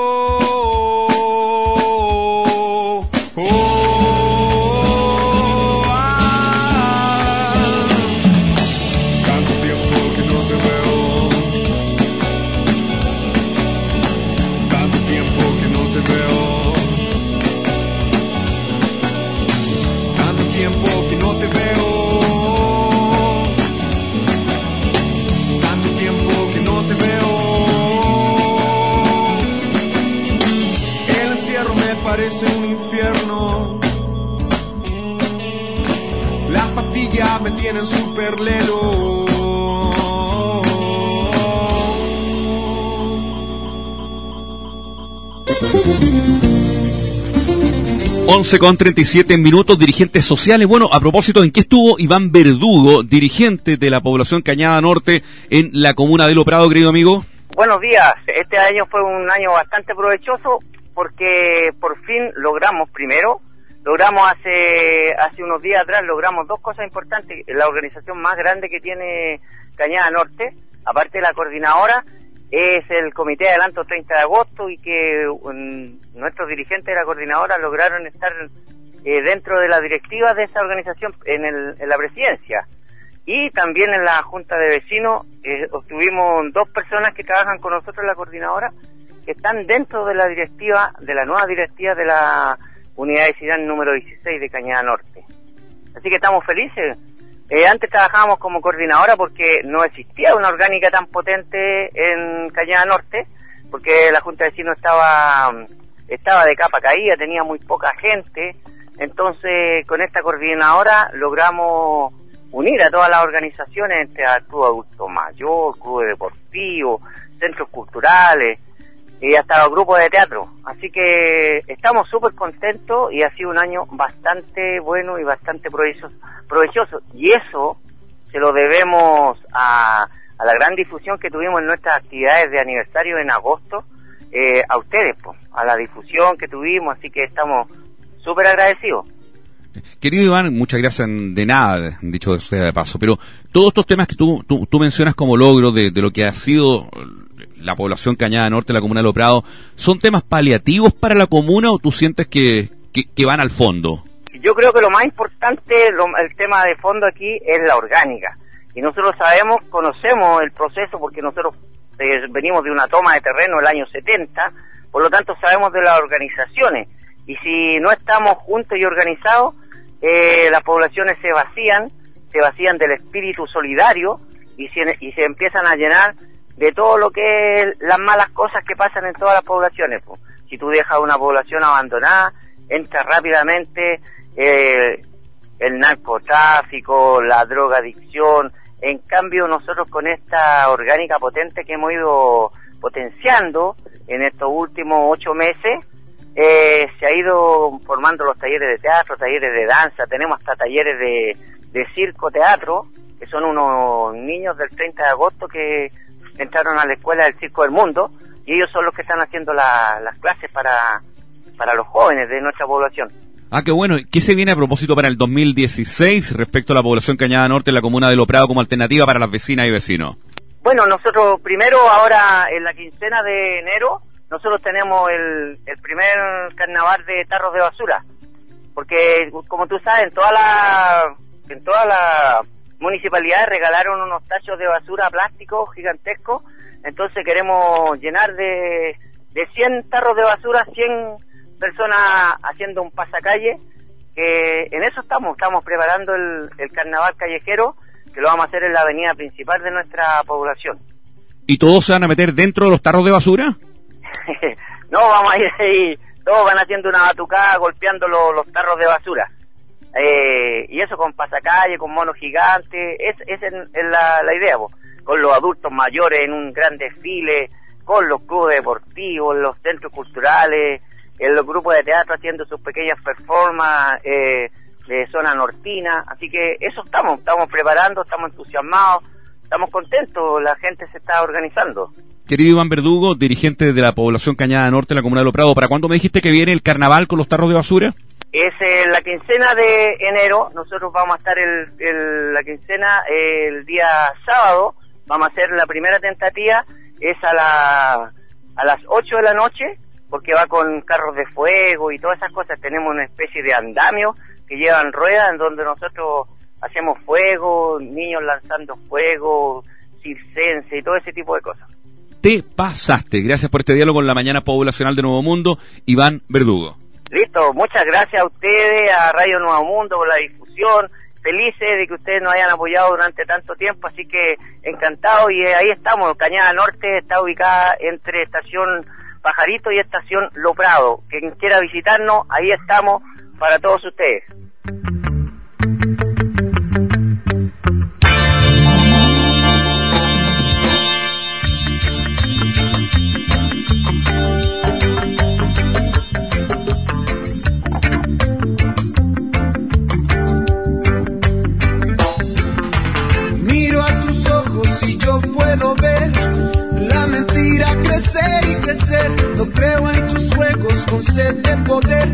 Las pastillas me tienen super lelo. 11 con 37 minutos, dirigentes sociales. Bueno, a propósito, ¿en qué estuvo Iván Verdugo, dirigente de la población Cañada Norte en la comuna de Lo Prado, querido amigo? Buenos días. Este año fue un año bastante provechoso porque por fin logramos, primero, logramos hace, hace unos días atrás, logramos dos cosas importantes. La organización más grande que tiene Cañada Norte, aparte de la coordinadora, es el Comité de Adelanto 30 de agosto y que nuestros dirigentes de la coordinadora lograron estar eh, dentro de la directiva de esa organización en, el, la presidencia. Y también en la Junta de Vecinos eh, obtuvimos dos personas que trabajan con nosotros en la coordinadora que están dentro de la directiva, de la nueva directiva de la unidad de ciudad número 16 de Cañada Norte. Así que estamos felices. Eh, antes trabajábamos como coordinadora porque no existía una orgánica tan potente en Cañada Norte, porque la Junta de Vecinos estaba, estaba de capa caída, tenía muy poca gente. Entonces, con esta coordinadora logramos unir a todas las organizaciones, entre el Club Adulto Mayor, Club Deportivo, centros culturales, y hasta los grupos de teatro. Así que estamos súper contentos y ha sido un año bastante bueno y bastante provechoso. provechoso. Y eso se lo debemos a, a la gran difusión que tuvimos en nuestras actividades de aniversario en agosto, eh, a ustedes, po, a la difusión que tuvimos, así que estamos súper agradecidos. Querido Iván, muchas gracias de nada, dicho sea de paso, pero todos estos temas que tú, tú, tú mencionas como logro de, lo que ha sido la población Cañada Norte, la comuna de Loprado, ¿son temas paliativos para la comuna o tú sientes que, que, van al fondo? Yo creo que lo más importante, lo, el tema de fondo aquí es la orgánica. Y nosotros sabemos, conocemos el proceso porque nosotros eh, venimos de una toma de terreno el año 70, por lo tanto sabemos de las organizaciones. Y si no estamos juntos y organizados, eh, las poblaciones se vacían, se vacían del espíritu solidario y se, y se empiezan a llenar de todo lo que es las malas cosas que pasan en todas las poblaciones. Pues. Si tú dejas una población abandonada, entra rápidamente eh, el narcotráfico, la drogadicción. En cambio, nosotros con esta orgánica potente que hemos ido potenciando en estos últimos ocho meses, eh, se ha ido formando los talleres de teatro, talleres de danza, tenemos hasta talleres de, de circo, teatro, que son unos niños del 30 de agosto que entraron a la escuela del Circo del Mundo y ellos son los que están haciendo la, las clases para, para los jóvenes de nuestra población. Ah, qué bueno. ¿Qué se viene a propósito para el 2016 respecto a la población Cañada Norte en la comuna de Loprado como alternativa para las vecinas y vecinos? Bueno, nosotros primero ahora en la quincena de enero nosotros tenemos el, el primer carnaval de tarros de basura, porque como tú sabes en toda la en toda la municipalidades regalaron unos tachos de basura plástico gigantescos, entonces queremos llenar de, de 100 tarros de basura, 100 personas haciendo un pasacalle, que en eso estamos, estamos preparando el, el carnaval callejero, que lo vamos a hacer en la avenida principal de nuestra población. ¿Y todos se van a meter dentro de los tarros de basura? no, vamos a ir ahí, todos van haciendo una batucada golpeando los, los tarros de basura. Eh, y eso con pasacalle, con monos gigantes, es, es, la, la, idea, con los adultos mayores en un gran desfile, con los clubes deportivos, los centros culturales, en los grupos de teatro haciendo sus pequeñas performances eh, de zona nortina, así que eso estamos, estamos preparando, estamos entusiasmados, estamos contentos, la gente se está organizando. Querido Iván Verdugo, dirigente de la población Cañada Norte en la comuna de Loprado, ¿para cuándo me dijiste que viene el carnaval con los tarros de basura? Es en la quincena de enero, nosotros vamos a estar el, la quincena el día sábado, vamos a hacer la primera tentativa, es a, la, a las 8 de la noche, porque va con carros de fuego y todas esas cosas, tenemos una especie de andamio que llevan ruedas en donde nosotros hacemos fuego, niños lanzando fuego, circense y todo ese tipo de cosas. Te pasaste, gracias por este diálogo con la mañana poblacional de Nuevo Mundo, Iván Verdugo. Listo, muchas gracias a ustedes, a Radio Nuevo Mundo por la difusión felices de que ustedes nos hayan apoyado durante tanto tiempo, así que encantado y eh, ahí estamos, Cañada Norte está ubicada entre estación Pajarito y estación Lo Prado. Quien quiera visitarnos, ahí estamos para todos ustedes. Yo puedo ver la mentira crecer y crecer. No creo en tus juegos con sed de poder.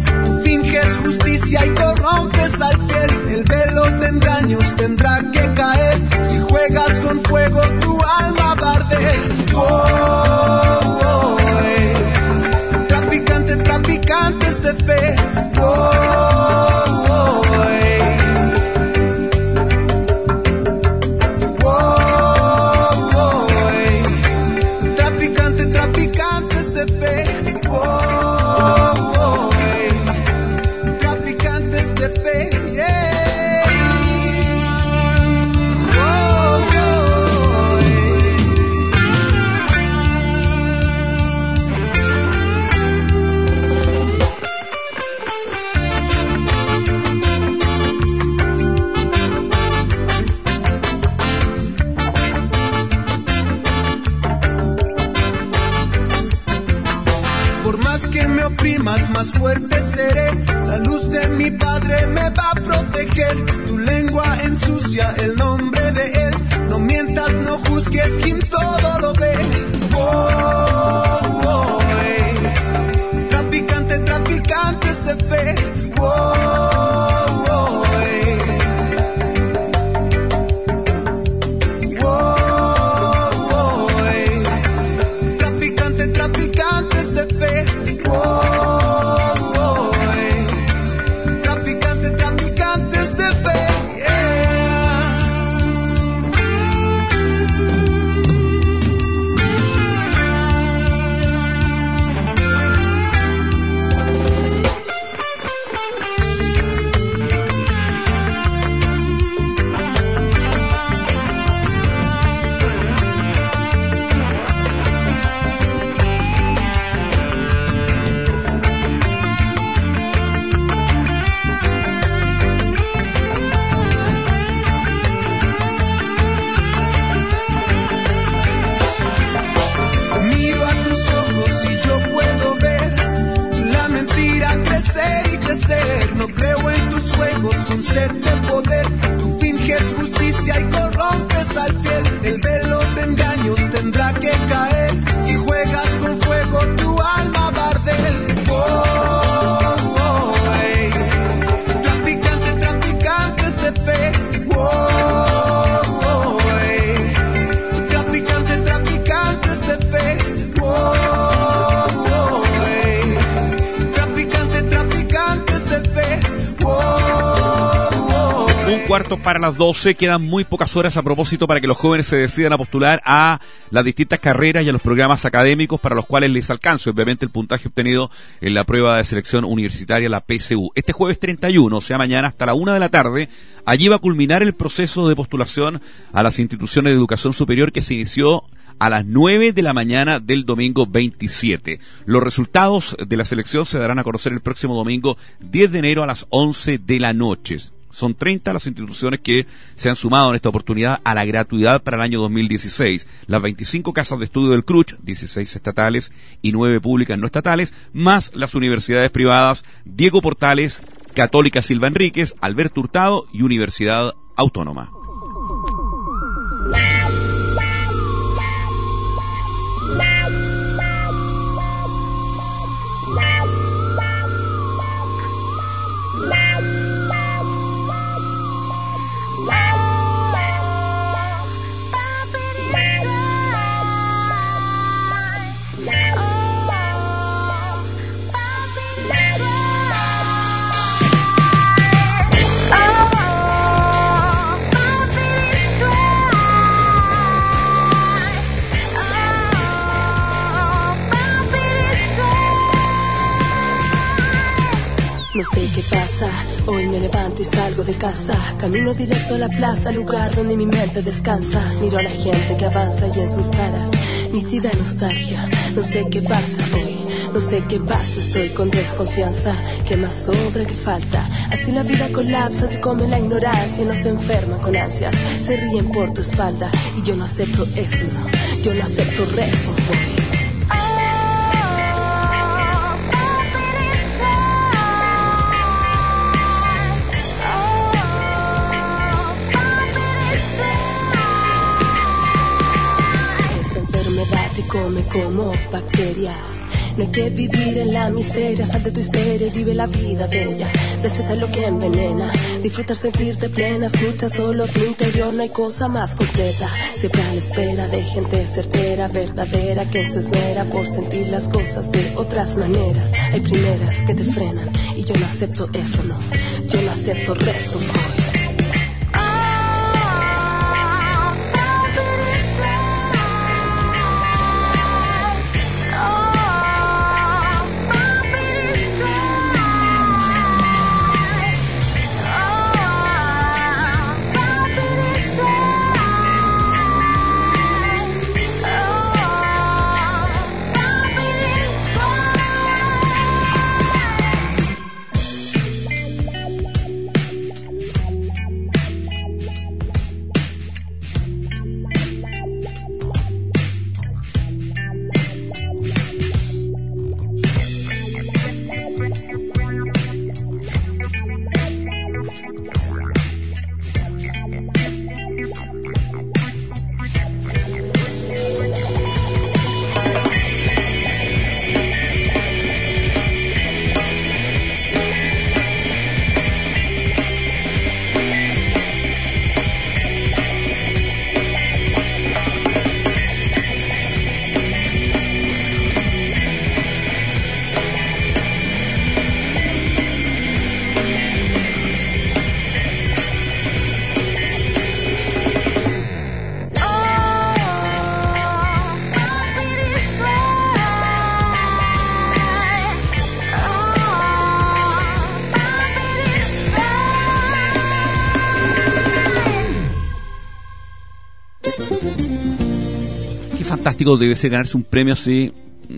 Finges justicia y corrompes al fiel. El velo de engaños tendrá que caer. Si juegas con fuego, tu alma a arder. Oh, oh, eh. Traficante, traficantes de fe. Oprimas, más fuerte seré. La luz de mi padre me va a proteger. Tu lengua ensucia el nombre de él. No mientas, no juzgues, quien todo lo ve. Oh, las 12, quedan muy pocas horas a propósito para que los jóvenes se decidan a postular a las distintas carreras y a los programas académicos para los cuales les alcance obviamente el puntaje obtenido en la prueba de selección universitaria, la PSU. Este jueves 31, o sea mañana hasta la una de la tarde, allí va a culminar el proceso de postulación a las instituciones de educación superior que se inició a las 9 de la mañana del domingo 27. Los resultados de la selección se darán a conocer el próximo domingo 10 de enero a las 11 de la noche. Son 30 las instituciones que se han sumado en esta oportunidad a la gratuidad para el año 2016. Las 25 casas de estudio del CRUCH, 16 estatales y 9 públicas no estatales, más las universidades privadas Diego Portales, Católica Silva Enríquez, Alberto Hurtado y Universidad Autónoma. Hoy me levanto y salgo de casa, camino directo a la plaza, lugar donde mi mente descansa. Miro a la gente que avanza y en sus caras, nítida nostalgia. No sé qué pasa hoy, no sé qué pasa, estoy con desconfianza. ¿Qué más sobra que falta? Así la vida colapsa, te come la ignorancia, no se enferma con ansias, se ríen por tu espalda. Y yo no acepto eso, no, yo no acepto restos. Come como bacteria. No hay que vivir en la miseria, sal de tu histeria y vive la vida bella. Deseta lo que envenena, disfrutar sentirte plena, escucha solo tu interior, no hay cosa más completa. Siempre a la espera de gente certera, verdadera, que se esmera por sentir las cosas de otras maneras. Hay primeras que te frenan y yo no acepto eso, no. Yo no acepto restos. Debe ser ganarse un premio así,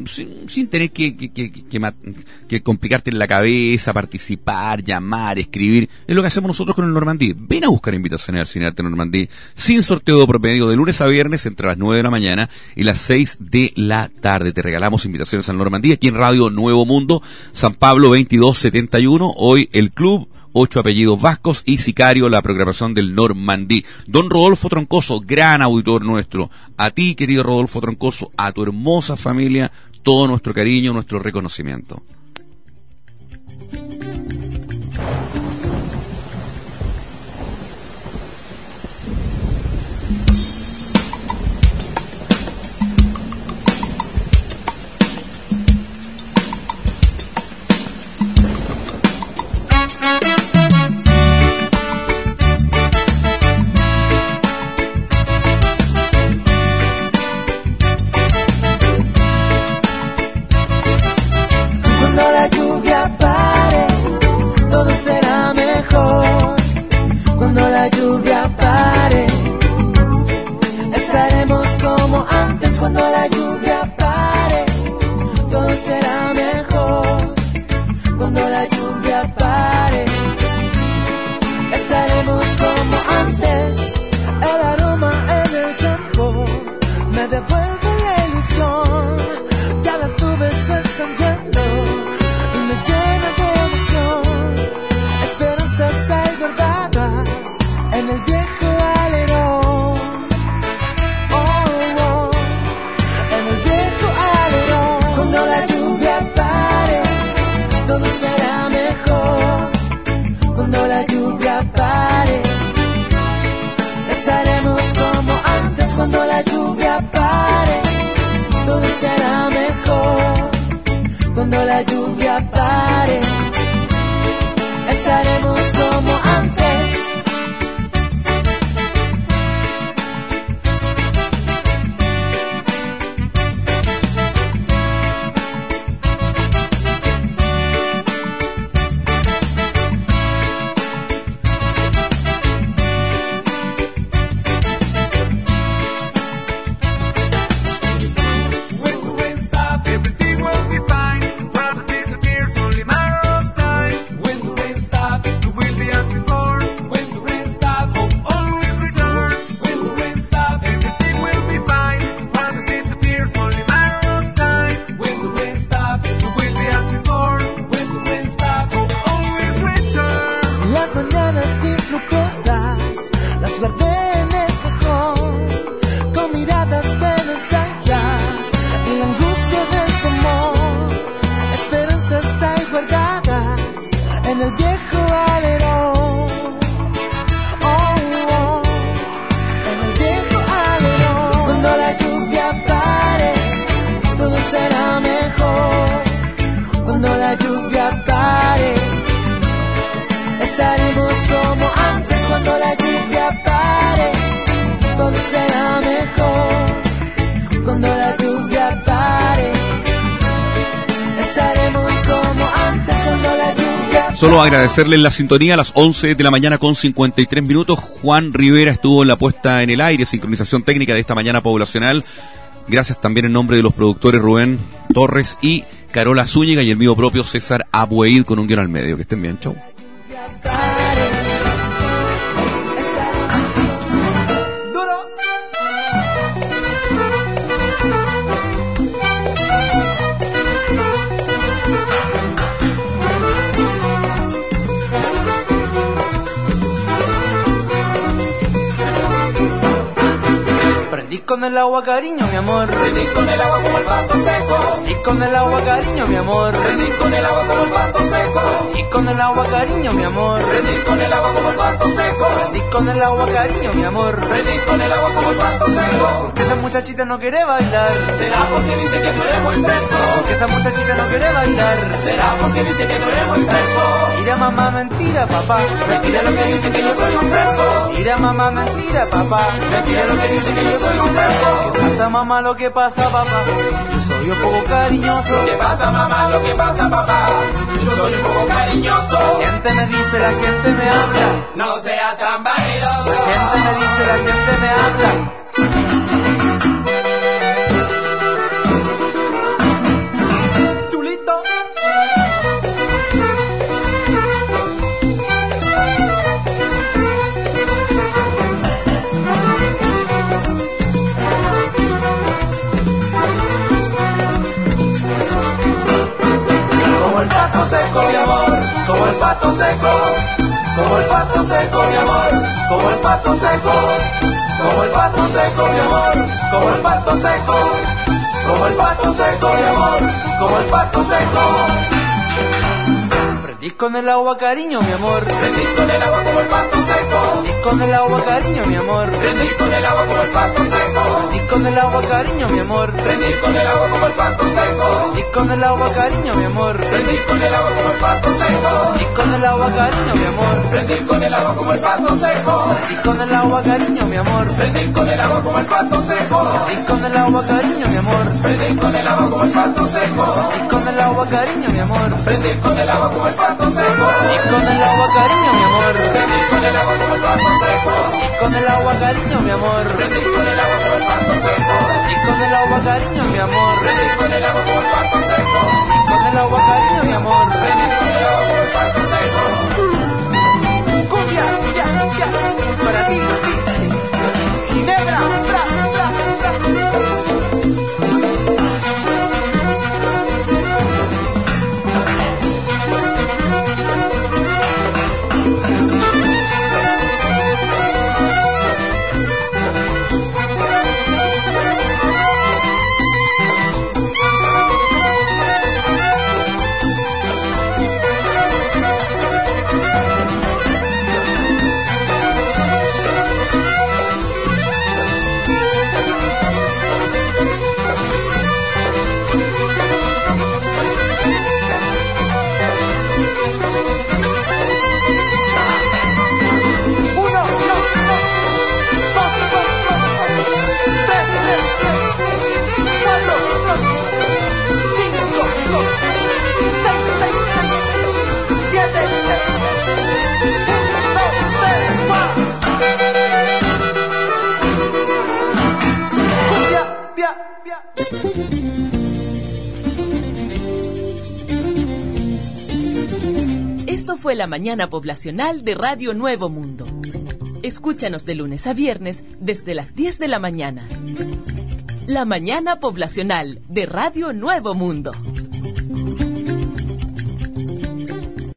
sin, sin tener que, que, que, que complicarte en la cabeza, participar, llamar, escribir. Es lo que hacemos nosotros con el Normandí. Ven a buscar invitaciones al Cine Arte Normandí, sin sorteo promedio, de lunes a viernes entre las 9 de la mañana y las 6 de la tarde. Te regalamos invitaciones al Normandí aquí en Radio Nuevo Mundo, San Pablo 2271. Hoy el club ocho apellidos vascos y Sicario, la programación del Normandí. Don Rodolfo Troncoso, gran auditor nuestro. A ti, querido Rodolfo Troncoso, a tu hermosa familia, todo nuestro cariño, nuestro reconocimiento. Mejor. Cuando la lluvia pare, estaremos como antes. Cuando la lluvia pare, todo será mejor. Cuando la lluvia pare, estaremos como antes. El aroma en el campo me devuelve pare, todo será mejor. Cuando la lluvia pare, agradecerles la sintonía a las 11 de la mañana con 53 minutos. Juan Rivera estuvo en la puesta en el aire, sincronización técnica de esta mañana poblacional. Gracias también en nombre de los productores Rubén Torres y Carola Zúñiga y el mío propio César Abueid con un guion al medio. Que estén bien, chau. Con el agua cariño, mi amor. Prendí con el agua como el pato seco. Y con el agua cariño, mi amor. Prendí con el agua como el pato seco. Y con el agua cariño, mi amor. Prendí con el agua como el pato seco. Prendí con el agua cariño, mi amor. Prendí con el agua como el pato seco. Porque esa muchachita no quiere bailar. Será porque dice que tú eres muy fresco. Porque esa muchachita no quiere bailar. Será porque dice que tú eres muy fresco. Mira mamá, mentira papá. Mentira lo que dice que yo soy un fresco. Mira mamá, mentira papá. Mentira lo que dice que yo soy un fresco. ¿Qué pasa mamá? Lo que pasa papá. Yo soy un poco cariñoso. ¿Qué pasa mamá? Lo que pasa papá. Yo soy un poco cariñoso. La gente me dice, la gente me habla. No seas tan vanidoso. La gente me dice, la gente me habla. Seco, mi amor, como el pato seco, como el pato seco, mi amor, como el pato seco, como el pato seco, mi amor, como el pato seco, como el pato seco, mi amor, como el pato seco. Con el agua cariño, mi amor. Prendí con el agua como el pato seco. Prendí con el agua cariño, mi amor. Prendí con el agua como el pato seco. Prendí con el agua cariño, mi amor. Prendí con el agua como el pato seco. Prendí con el agua cariño, mi amor. Prendí con el agua como el pato seco. Prendí con el agua cariño, mi amor. Prendí con el agua como el pato seco. Prendí con el agua cariño, mi amor. Prendí con el agua como el pato seco. Prendí con el agua cariño, mi amor. Prendí con el agua como el pato seco. Prendí con el agua cariño, mi amor. Prendí con el agua como el pato seco. Y con el agua cariño, mi amor. Prendí con el agua como el pato seco. Y con el agua cariño, mi amor. Prendí con el agua como el pato seco. Y con el agua cariño, mi amor. Prendí con el agua como el pato seco. Y con el agua cariño, mi amor. Prendí con el agua como el pato seco. Cumbia, cumbia, cumbia. Para ti, fue la mañana poblacional de Radio Nuevo Mundo. Escúchanos de lunes a viernes desde las 10 de la mañana. La mañana poblacional de Radio Nuevo Mundo.